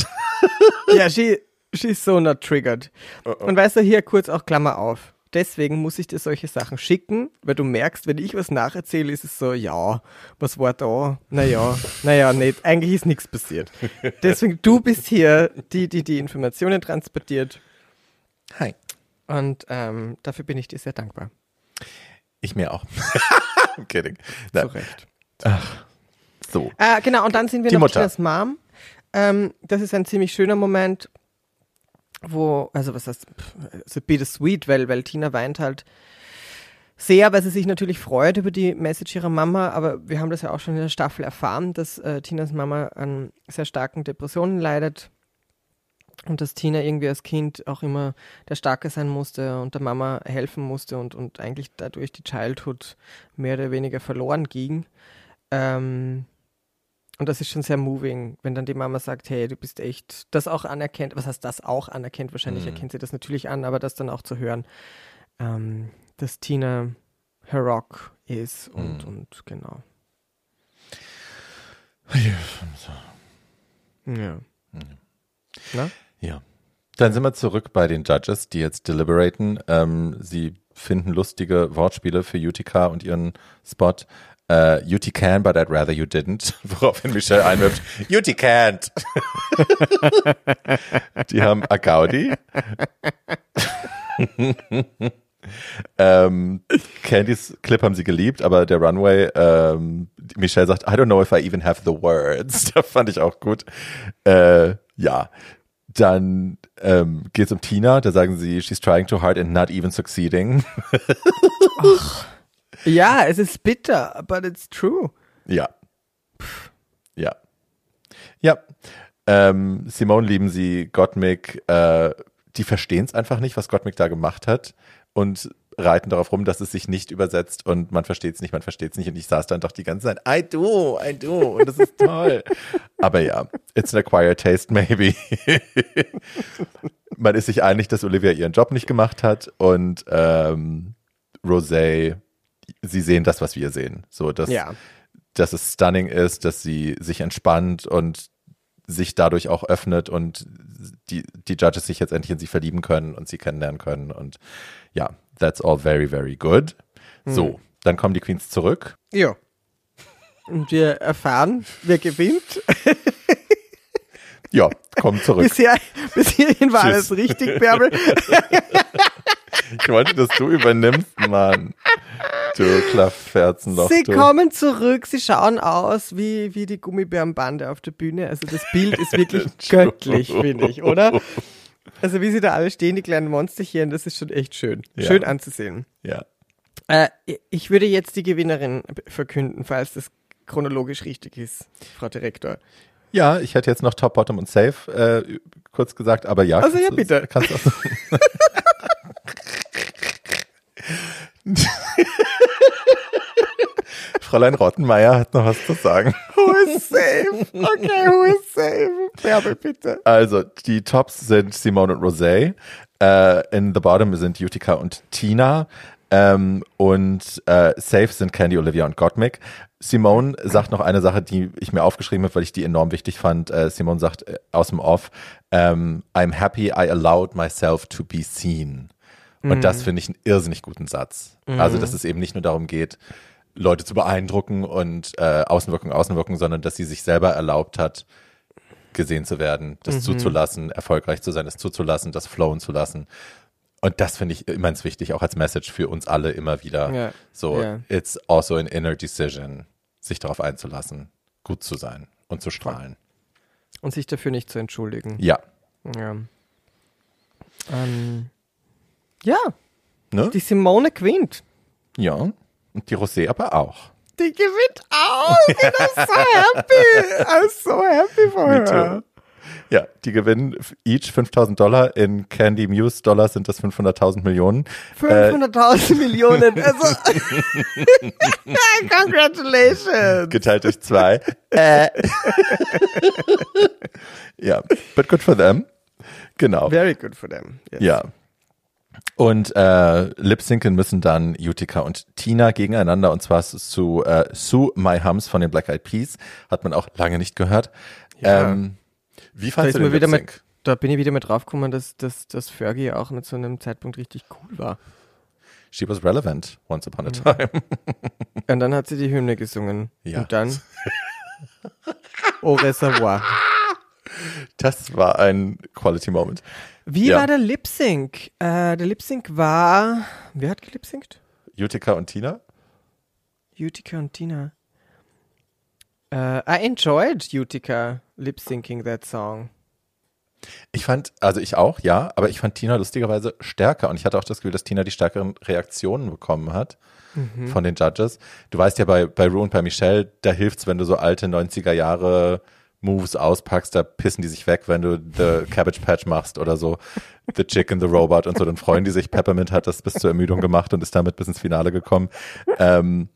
Speaker 2: ja, she, she's so not triggered. Und weißt du, hier kurz auch Klammer auf. Deswegen muss ich dir solche Sachen schicken, weil du merkst, wenn ich was nacherzähle, ist es so, ja, was war da? Naja, naja, nicht. Eigentlich ist nichts passiert. Deswegen, du bist hier die, die die Informationen transportiert.
Speaker 1: Hi.
Speaker 2: Und ähm, dafür bin ich dir sehr dankbar.
Speaker 1: Ich mir auch. Kidding.
Speaker 2: Zu
Speaker 1: Na,
Speaker 2: Recht.
Speaker 1: so.
Speaker 2: Äh, genau, und dann sind wir
Speaker 1: Die
Speaker 2: noch
Speaker 1: Mutter.
Speaker 2: Tinas Mom. Ähm, das ist ein ziemlich schöner Moment, wo, also was heißt, pff, so bittersweet, weil, weil Tina weint halt sehr, weil sie sich natürlich freut über die Message ihrer Mama, aber wir haben das ja auch schon in der Staffel erfahren, dass äh, Tinas Mama an sehr starken Depressionen leidet und dass Tina irgendwie als Kind auch immer der Starke sein musste und der Mama helfen musste und, und eigentlich dadurch die Childhood mehr oder weniger verloren ging. Ähm, und das ist schon sehr moving, wenn dann die Mama sagt, hey, du bist echt, das auch anerkennt, was heißt das auch anerkennt, wahrscheinlich
Speaker 1: Mhm.
Speaker 2: erkennt sie das natürlich an, aber das dann auch zu hören, ähm, dass Tina her Rock ist und,
Speaker 1: Mhm.
Speaker 2: und genau. Ja. Na?
Speaker 1: Ja. Dann sind wir zurück bei den Judges, die jetzt deliberaten. Ähm, sie finden lustige Wortspiele für Utica und ihren Spot. Äh, Yuti can, but I'd rather you didn't. Woraufhin Michelle einwirft, Yuti can't. die haben Agaudi. ähm, Candys Clip haben sie geliebt, aber der Runway, ähm, Michelle sagt, I don't know if I even have the words. Das fand ich auch gut. Äh, ja. Dann ähm, geht es um Tina, da sagen sie, she's trying too hard and not even succeeding.
Speaker 2: Ja, es ist bitter, but it's true.
Speaker 1: Ja. Ja. Ja. Ähm, Simone lieben sie, Gottmik, äh, die verstehen es einfach nicht, was Gottmik da gemacht hat und reiten darauf rum, dass es sich nicht übersetzt und man versteht es nicht, man versteht es nicht und ich saß dann doch die ganze Zeit, I do, I do und das ist toll. Aber ja, it's an acquired taste maybe. man ist sich einig, dass Olivia ihren Job nicht gemacht hat und ähm, Rosé, sie sehen das, was wir sehen. So, dass,
Speaker 2: Ja.
Speaker 1: dass es stunning ist, dass sie sich entspannt und sich dadurch auch öffnet und die, die Judges sich jetzt endlich in sie verlieben können und sie kennenlernen können. Und ja, that's all very, very good. So, dann kommen die Queens zurück.
Speaker 2: Ja. Und wir erfahren, wer gewinnt.
Speaker 1: Ja, kommen zurück.
Speaker 2: Bisher, bis hierhin war
Speaker 1: Tschüss.
Speaker 2: alles richtig, Bärbel.
Speaker 1: Ich wollte, dass du übernimmst, Mann. Du Klaffherzenloch.
Speaker 2: Sie
Speaker 1: du.
Speaker 2: kommen zurück, sie schauen aus wie, wie die Gummibärenbande auf der Bühne. Also das Bild ist wirklich göttlich, finde ich, oder? Also wie sie da alle stehen, die kleinen Monsterchen, das ist schon echt schön.
Speaker 1: Ja.
Speaker 2: Schön anzusehen.
Speaker 1: Ja.
Speaker 2: Äh, ich würde jetzt die Gewinnerin verkünden, falls das chronologisch richtig ist, Frau Direktor.
Speaker 1: Ja, ich hätte jetzt noch Top, Bottom und Safe äh, kurz gesagt, aber ja.
Speaker 2: Also ja,
Speaker 1: du-
Speaker 2: bitte.
Speaker 1: Kannst du Fräulein Rottenmeier hat noch was zu sagen.
Speaker 2: Who is safe? Okay, who is safe? Bärbel, bitte.
Speaker 1: Also, die Tops sind Simone und Rosé. Äh, in the Bottom sind Utica und Tina. Ähm, und äh, Safe sind Candy, Olivia und Gottmik. Simone sagt noch eine Sache, die ich mir aufgeschrieben habe, weil ich die enorm wichtig fand. Äh, Simone sagt äh, aus dem Off, ähm, I'm happy I allowed myself to be seen. Und das finde ich einen irrsinnig guten Satz. Also, dass es eben nicht nur darum geht, Leute zu beeindrucken und äh, Außenwirkung, Außenwirkung, sondern dass sie sich selber erlaubt hat, gesehen zu werden, das zuzulassen, erfolgreich zu sein, das zuzulassen, das flowen zu lassen. Und das finde ich immens wichtig, auch als Message für uns alle immer wieder.
Speaker 2: Ja,
Speaker 1: So,
Speaker 2: ja.
Speaker 1: it's also an inner decision, sich darauf einzulassen, gut zu sein und zu strahlen.
Speaker 2: Und sich dafür nicht zu entschuldigen.
Speaker 1: Ja.
Speaker 2: Ja. Ähm, ja,
Speaker 1: Ne?
Speaker 2: die Simone gewinnt.
Speaker 1: ja. Und die Rosé aber auch.
Speaker 2: Die gewinnt auch. Ich bin so happy. I'm so happy for her.
Speaker 1: too. Ja, die gewinnen each 5000 Dollar. In Candy Muse Dollar sind das 500.000 Millionen. Äh,
Speaker 2: 500.000 Millionen. Also, congratulations.
Speaker 1: geteilt durch zwei. äh. ja, but good for them. Genau.
Speaker 2: Very good for them. Yes.
Speaker 1: Ja. Und äh, Lip-Synken müssen dann Utica und Tina gegeneinander und zwar zu äh, Sue My Hums von den Black Eyed Peas. Hat man auch lange nicht gehört.
Speaker 2: Ja.
Speaker 1: Ähm, wie fandest du den
Speaker 2: mit, da bin ich wieder mit draufgekommen, dass, dass, dass Fergie auch mit so einem Zeitpunkt richtig cool war.
Speaker 1: She was relevant once upon a time.
Speaker 2: Und dann hat sie die Hymne gesungen.
Speaker 1: Ja.
Speaker 2: Und dann Au Reservoir.
Speaker 1: Das war ein Quality Moment.
Speaker 2: Wie
Speaker 1: Ja.
Speaker 2: war der Lip Sync? Äh, der Lip Sync war. Wer hat gelipsinkt?
Speaker 1: Utica und Tina?
Speaker 2: Utica und Tina. Äh, I enjoyed Utica lip syncing that song.
Speaker 1: Ich fand, also ich auch, ja, aber ich fand Tina lustigerweise stärker und ich hatte auch das Gefühl, dass Tina die stärkeren Reaktionen bekommen hat von den Judges. Du weißt ja, bei, bei Rue und bei Michelle, da hilft's, wenn du so alte 90er Jahre Moves auspackst, da pissen die sich weg, wenn du The Cabbage Patch machst oder so, The Chicken, The Robot und so, dann freuen die sich. Peppermint hat das bis zur Ermüdung gemacht und ist damit bis ins Finale gekommen. Ähm,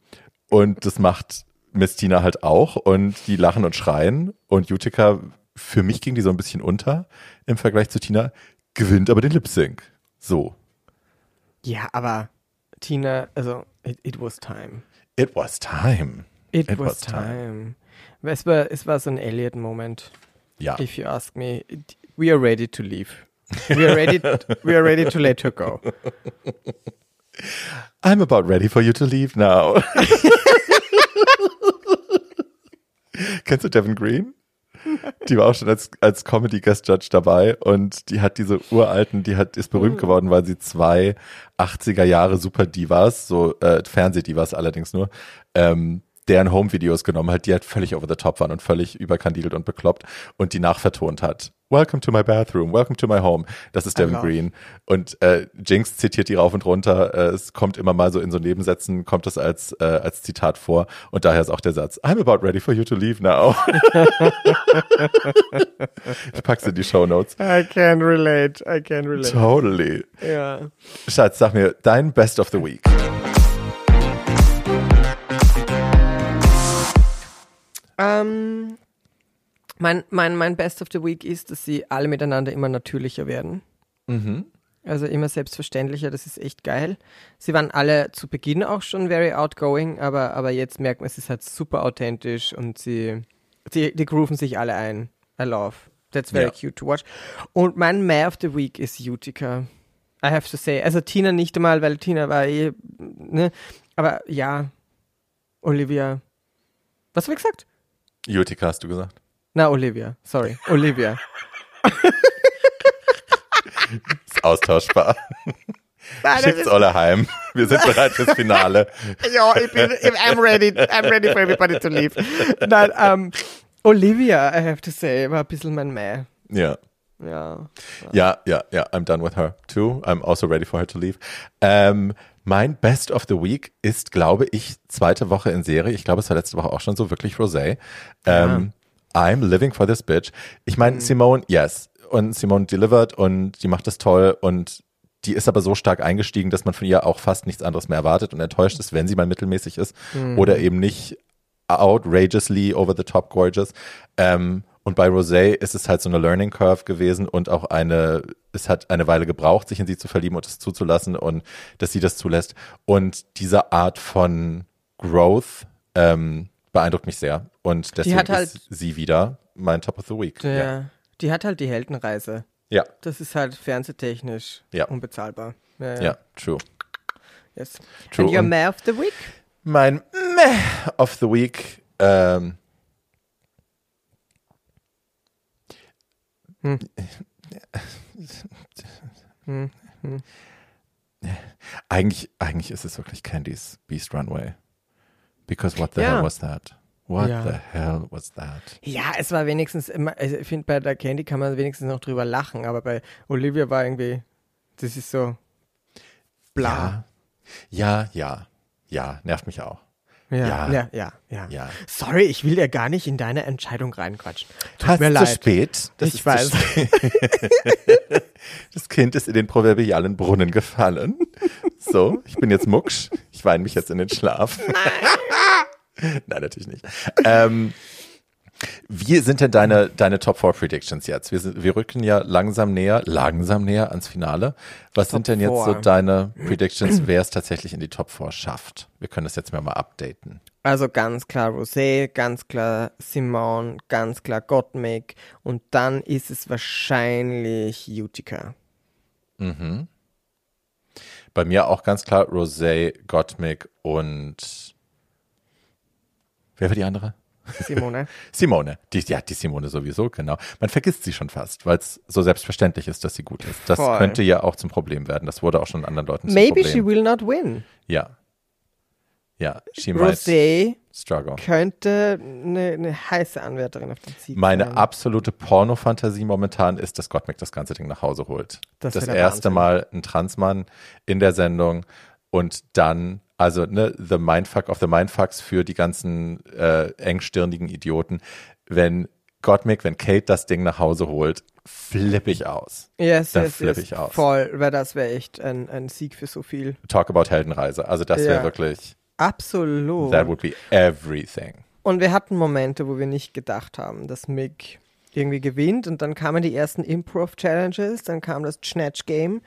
Speaker 1: und das macht Miss Tina halt auch und die lachen und schreien und Utica, für mich ging die so ein bisschen unter im Vergleich zu Tina, gewinnt aber den Lip Sync. So.
Speaker 2: Ja, aber Tina, also, it, it was time.
Speaker 1: It was time.
Speaker 2: It,
Speaker 1: It
Speaker 2: was,
Speaker 1: was time.
Speaker 2: time. Es war, es war so ein Elliot-Moment.
Speaker 1: Ja.
Speaker 2: If you ask me, we are ready to leave. We are ready, we are ready to let her go.
Speaker 1: I'm about ready for you to leave now. Kennst du Devin Green? Die war auch schon als, als Comedy Guest Judge dabei und die hat diese uralten, die hat, ist berühmt geworden, weil sie zwei 80er Jahre Super Divas, so äh, Fernsehdivas allerdings nur, ähm, deren Home-Videos genommen hat, die halt völlig over the top waren und völlig überkandidelt und bekloppt und die nachvertont hat. Welcome to my bathroom, welcome to my home. Das ist Devin. Green. Und äh, Jinx zitiert die rauf und runter. Äh, es kommt immer mal so in so Nebensätzen, kommt das als, äh, als Zitat vor. Und daher ist auch der Satz, I'm about ready for you to leave now. ich pack's in die Show Notes.
Speaker 2: I can relate, I can relate.
Speaker 1: Totally.
Speaker 2: Ja.
Speaker 1: Schatz, sag mir, dein Best of the Week.
Speaker 2: Ähm, mein, mein, mein Best of the Week ist, dass sie alle miteinander immer natürlicher werden.
Speaker 1: Mhm.
Speaker 2: Also immer selbstverständlicher, das ist echt geil. Sie waren alle zu Beginn auch schon very outgoing, aber, aber jetzt merkt man, es ist halt super authentisch und sie, die, die grooven sich alle ein. I love. That's very
Speaker 1: Ja.
Speaker 2: cute to watch. Und mein May of the Week ist Utica. I have to say. Also Tina nicht einmal, weil Tina war eh, ne? Aber ja, Olivia. Was habe ich gesagt?
Speaker 1: Utica hast du gesagt.
Speaker 2: Na, Olivia. Sorry. Olivia.
Speaker 1: Ist austauschbar.
Speaker 2: Nein,
Speaker 1: Schickt's alle heim. Wir sind bereit fürs Finale.
Speaker 2: ja, ich bin, I'm ready, I'm ready for everybody to leave. Nein, ähm, Olivia, I have to say, war ein bisschen mein Mäh.
Speaker 1: Ja.
Speaker 2: Ja.
Speaker 1: Ja, ja, ja, I'm done with her too. I'm also ready for her to leave. Ähm, mein Best of the Week ist, glaube ich, zweite Woche in Serie. Ich glaube, es war letzte Woche auch schon so, wirklich Rosé. Ähm, I'm living for this bitch. Ich meine, Simone, yes. Und Simone delivered und die macht das toll und die ist aber so stark eingestiegen, dass man von ihr auch fast nichts anderes mehr erwartet und enttäuscht ist, wenn sie mal mittelmäßig ist oder eben nicht outrageously over the top gorgeous. Ähm, und bei Rosé ist es halt so eine Learning Curve gewesen und auch eine, es hat eine Weile gebraucht, sich in sie zu verlieben und es zuzulassen und dass sie das zulässt. Und diese Art von Growth ähm, beeindruckt mich sehr. Und deswegen
Speaker 2: hat halt-
Speaker 1: ist sie wieder mein Top of the Week.
Speaker 2: Der,
Speaker 1: Ja.
Speaker 2: Die hat halt die Heldenreise.
Speaker 1: Ja,
Speaker 2: Das ist halt fernsehtechnisch
Speaker 1: Ja.
Speaker 2: unbezahlbar. Ja, ja.
Speaker 1: ja, true.
Speaker 2: Yes.
Speaker 1: True.
Speaker 2: And your May of the Week?
Speaker 1: Mein Meh of the Week. Ähm,
Speaker 2: Hm. Hm, hm.
Speaker 1: Eigentlich, eigentlich ist es wirklich Candy's Beast Runway. Because what the
Speaker 2: Ja.
Speaker 1: hell was that? What
Speaker 2: Ja.
Speaker 1: the hell was that?
Speaker 2: Ja, es war wenigstens immer, also ich finde, bei der Candy kann man wenigstens noch drüber lachen, aber bei Olivia war irgendwie, das ist so bla.
Speaker 1: Ja, ja, ja, ja, nervt mich auch.
Speaker 2: Ja,
Speaker 1: Ja.
Speaker 2: ja, ja, ja. Sorry, ich will ja gar nicht in deine Entscheidung reinquatschen. Tut
Speaker 1: Hast
Speaker 2: mir
Speaker 1: zu
Speaker 2: leid.
Speaker 1: spät? Das
Speaker 2: Ich
Speaker 1: ist
Speaker 2: weiß.
Speaker 1: Zu spät. das Kind ist in den proverbialen Brunnen gefallen. So, ich bin jetzt mucksch. Ich weine mich jetzt in den Schlaf. Nein, natürlich nicht. Ähm, wie sind denn deine, deine Top 4 Predictions jetzt? Wir, sind, wir rücken ja langsam näher, langsam näher ans Finale. Was sind denn jetzt so
Speaker 2: four.
Speaker 1: deine Predictions, wer es tatsächlich in die Top 4 schafft? Wir können das jetzt mal, mal updaten.
Speaker 2: Also ganz klar Rosé, ganz klar Simone, ganz klar Gottmik und dann ist es wahrscheinlich Utica.
Speaker 1: Mhm. Bei mir auch ganz klar Rosé, Gottmik und wer war die andere?
Speaker 2: Simone.
Speaker 1: Simone. Die, ja, die Simone sowieso, genau. Man vergisst sie schon fast, weil es so selbstverständlich ist, dass sie gut ist. Das
Speaker 2: Voll.
Speaker 1: könnte ja auch zum Problem werden. Das wurde auch schon anderen Leuten zum
Speaker 2: Maybe
Speaker 1: Problem.
Speaker 2: she will not win.
Speaker 1: Ja. Ja, she might
Speaker 2: Rosé
Speaker 1: struggle.
Speaker 2: könnte eine, eine heiße Anwärterin auf den Sieg
Speaker 1: Meine
Speaker 2: sein.
Speaker 1: absolute Porno-Fantasie momentan ist, dass Gottmik das ganze Ding nach Hause holt.
Speaker 2: Das
Speaker 1: Das, erste
Speaker 2: Wahnsinn.
Speaker 1: Mal ein Transmann in der Sendung und dann, also ne, the Mindfuck of the Mindfucks für die ganzen äh, engstirnigen Idioten. Wenn Gottmik, wenn Kate das Ding nach Hause holt, flippe ich aus.
Speaker 2: Yes,
Speaker 1: da
Speaker 2: yes,
Speaker 1: flippe
Speaker 2: yes.
Speaker 1: ich aus.
Speaker 2: Voll, weil das wäre echt ein, ein Sieg für so viel.
Speaker 1: Talk about Heldenreise. Also das wäre
Speaker 2: Ja.
Speaker 1: wirklich,
Speaker 2: Absolut.
Speaker 1: that would be everything.
Speaker 2: Und wir hatten Momente, wo wir nicht gedacht haben, dass Mick irgendwie gewinnt. Und dann kamen die ersten Improv-Challenges, dann kam das Snatch-Game.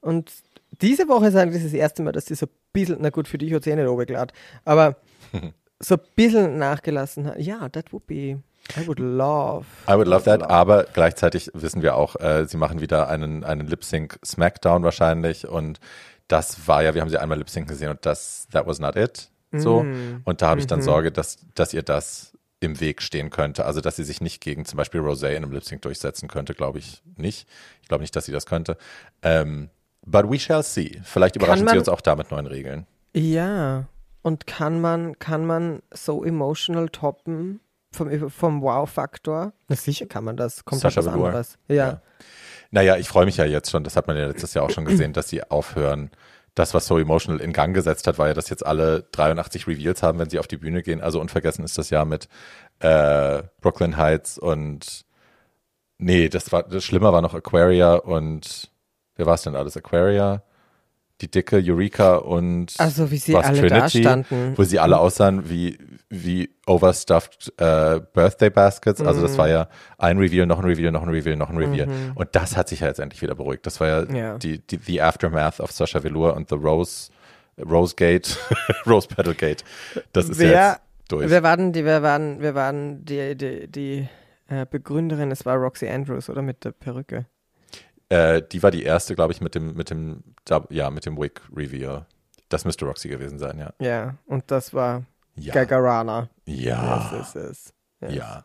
Speaker 2: Und diese Woche ist eigentlich das erste Mal, dass ein bisschen, na gut, für dich hat sie eh nicht runtergeladen, aber so ein bisschen nachgelassen hat. Ja, that would be, I would love.
Speaker 1: I would love that, aber gleichzeitig wissen wir auch, äh, sie machen wieder einen, einen Lip-Sync Smackdown wahrscheinlich und das war ja, wir haben sie einmal Lip-Sync gesehen und das, that was not it. So.
Speaker 2: Mm.
Speaker 1: Und da habe ich dann
Speaker 2: Mhm.
Speaker 1: Sorge, dass, dass ihr das im Weg stehen könnte. Also, dass sie sich nicht gegen zum Beispiel Rosé in einem Lip Sync durchsetzen könnte, glaube ich nicht. Ich glaube nicht, dass sie das könnte. Ähm, but we shall see. Vielleicht überraschen
Speaker 2: man-
Speaker 1: sie uns auch da mit neuen Regeln.
Speaker 2: Ja. Und kann man, kann man so emotional toppen vom, vom Wow-Faktor? Na sicher kann man das. Kommt
Speaker 1: Sascha
Speaker 2: halt was anderes. Ja.
Speaker 1: Naja, ich freue mich ja jetzt schon, das hat man ja letztes Jahr auch schon gesehen, dass sie aufhören. Das, was So Emotional in Gang gesetzt hat, war ja, dass jetzt alle 83 Reveals haben, wenn sie auf die Bühne gehen. Also unvergessen ist das Jahr mit äh, Brooklyn Heights und nee, das war das Schlimmer war noch Aquaria und wer war es denn alles? Aquaria, die dicke Eureka und
Speaker 2: Also, wie sie alle da standen.
Speaker 1: wo sie alle aussahen wie, wie overstuffed äh, Birthday Baskets. Also
Speaker 2: Mhm.
Speaker 1: das war ja ein Reveal, noch ein Reveal, noch ein Reveal, noch ein Reveal. Und das hat sich ja jetzt endlich wieder beruhigt. Das war ja,
Speaker 2: Ja.
Speaker 1: Die, die The Aftermath of Sasha Velour und The Rose Rose Gate, Rose Petal Gate. Das ist ja
Speaker 2: Wer,
Speaker 1: jetzt durch.
Speaker 2: wer waren die, wer waren, wer waren die, die, die äh, Begründerin? Es war Roxy Andrews, oder? Mit der Perücke.
Speaker 1: Äh, die war die erste, glaube ich, mit dem, mit dem, ja, mit dem Wig Reveal. Das müsste Roxy gewesen sein, ja.
Speaker 2: Ja, und das war
Speaker 1: Ja.
Speaker 2: Gagarana.
Speaker 1: Ja.
Speaker 2: Yes, yes, yes.
Speaker 1: Ja.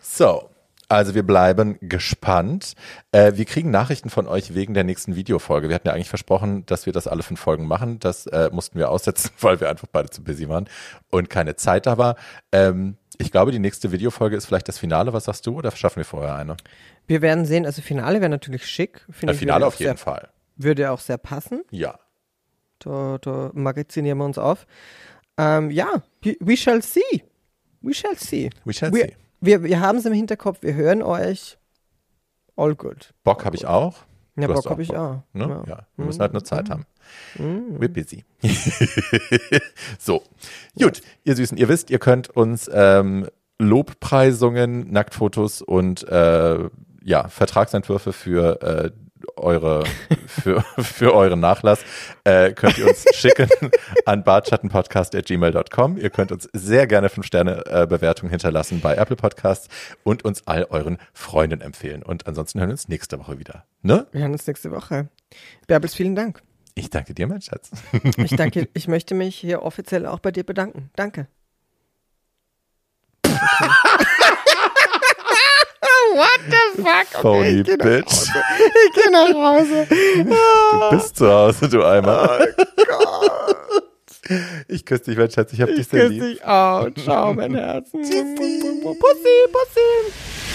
Speaker 1: So, also wir bleiben gespannt. Äh, wir kriegen Nachrichten von euch wegen der nächsten Videofolge. Wir hatten ja eigentlich versprochen, dass wir das alle fünf Folgen machen. Das äh, mussten wir aussetzen, weil wir einfach beide zu busy waren und keine Zeit da war. Ähm, ich glaube, die nächste Videofolge ist vielleicht das Finale. Was sagst du? Oder schaffen wir vorher eine?
Speaker 2: Wir werden sehen, also Finale wäre natürlich schick. Finde
Speaker 1: Äh, Finale auf jeden
Speaker 2: sehr,
Speaker 1: Fall.
Speaker 2: Würde auch sehr passen.
Speaker 1: Ja.
Speaker 2: Da, da magazinieren wir uns auf. Ähm, ja, we we shall see. We shall see.
Speaker 1: We shall
Speaker 2: wir,
Speaker 1: see.
Speaker 2: Wir, wir haben es im Hinterkopf, wir hören euch. All good.
Speaker 1: Bock habe ich auch.
Speaker 2: Ja,
Speaker 1: Du
Speaker 2: Bock habe ich auch.
Speaker 1: Ne? Ja.
Speaker 2: Ja. Mhm.
Speaker 1: wir müssen halt nur Zeit haben. We're busy. so, gut, ihr Süßen, ihr wisst, ihr könnt uns ähm, Lobpreisungen, Nacktfotos und äh, ja, Vertragsentwürfe für äh, eure für, für euren Nachlass äh, könnt ihr uns schicken an bartschattenpodcast.gmail.com. Ihr könnt uns sehr gerne 5-Sterne-Bewertungen hinterlassen bei Apple Podcasts und uns all euren Freunden empfehlen. Und ansonsten hören wir uns nächste Woche wieder. Ne?
Speaker 2: Wir hören uns nächste Woche. Bärbels, vielen Dank.
Speaker 1: Ich danke dir, mein Schatz.
Speaker 2: Ich danke, ich möchte mich hier offiziell auch bei dir bedanken. Danke. What the fuck?
Speaker 1: Phony
Speaker 2: ich geh
Speaker 1: Bitch.
Speaker 2: Ich gehe nach Hause.
Speaker 1: Du bist zu Hause, du Eimer. Ich küsse dich, mein Schatz. Ich hab dich
Speaker 2: Ich
Speaker 1: sehr
Speaker 2: küsse
Speaker 1: lieb.
Speaker 2: dich auch. Ciao, mein Herz. Pussy, Pussy.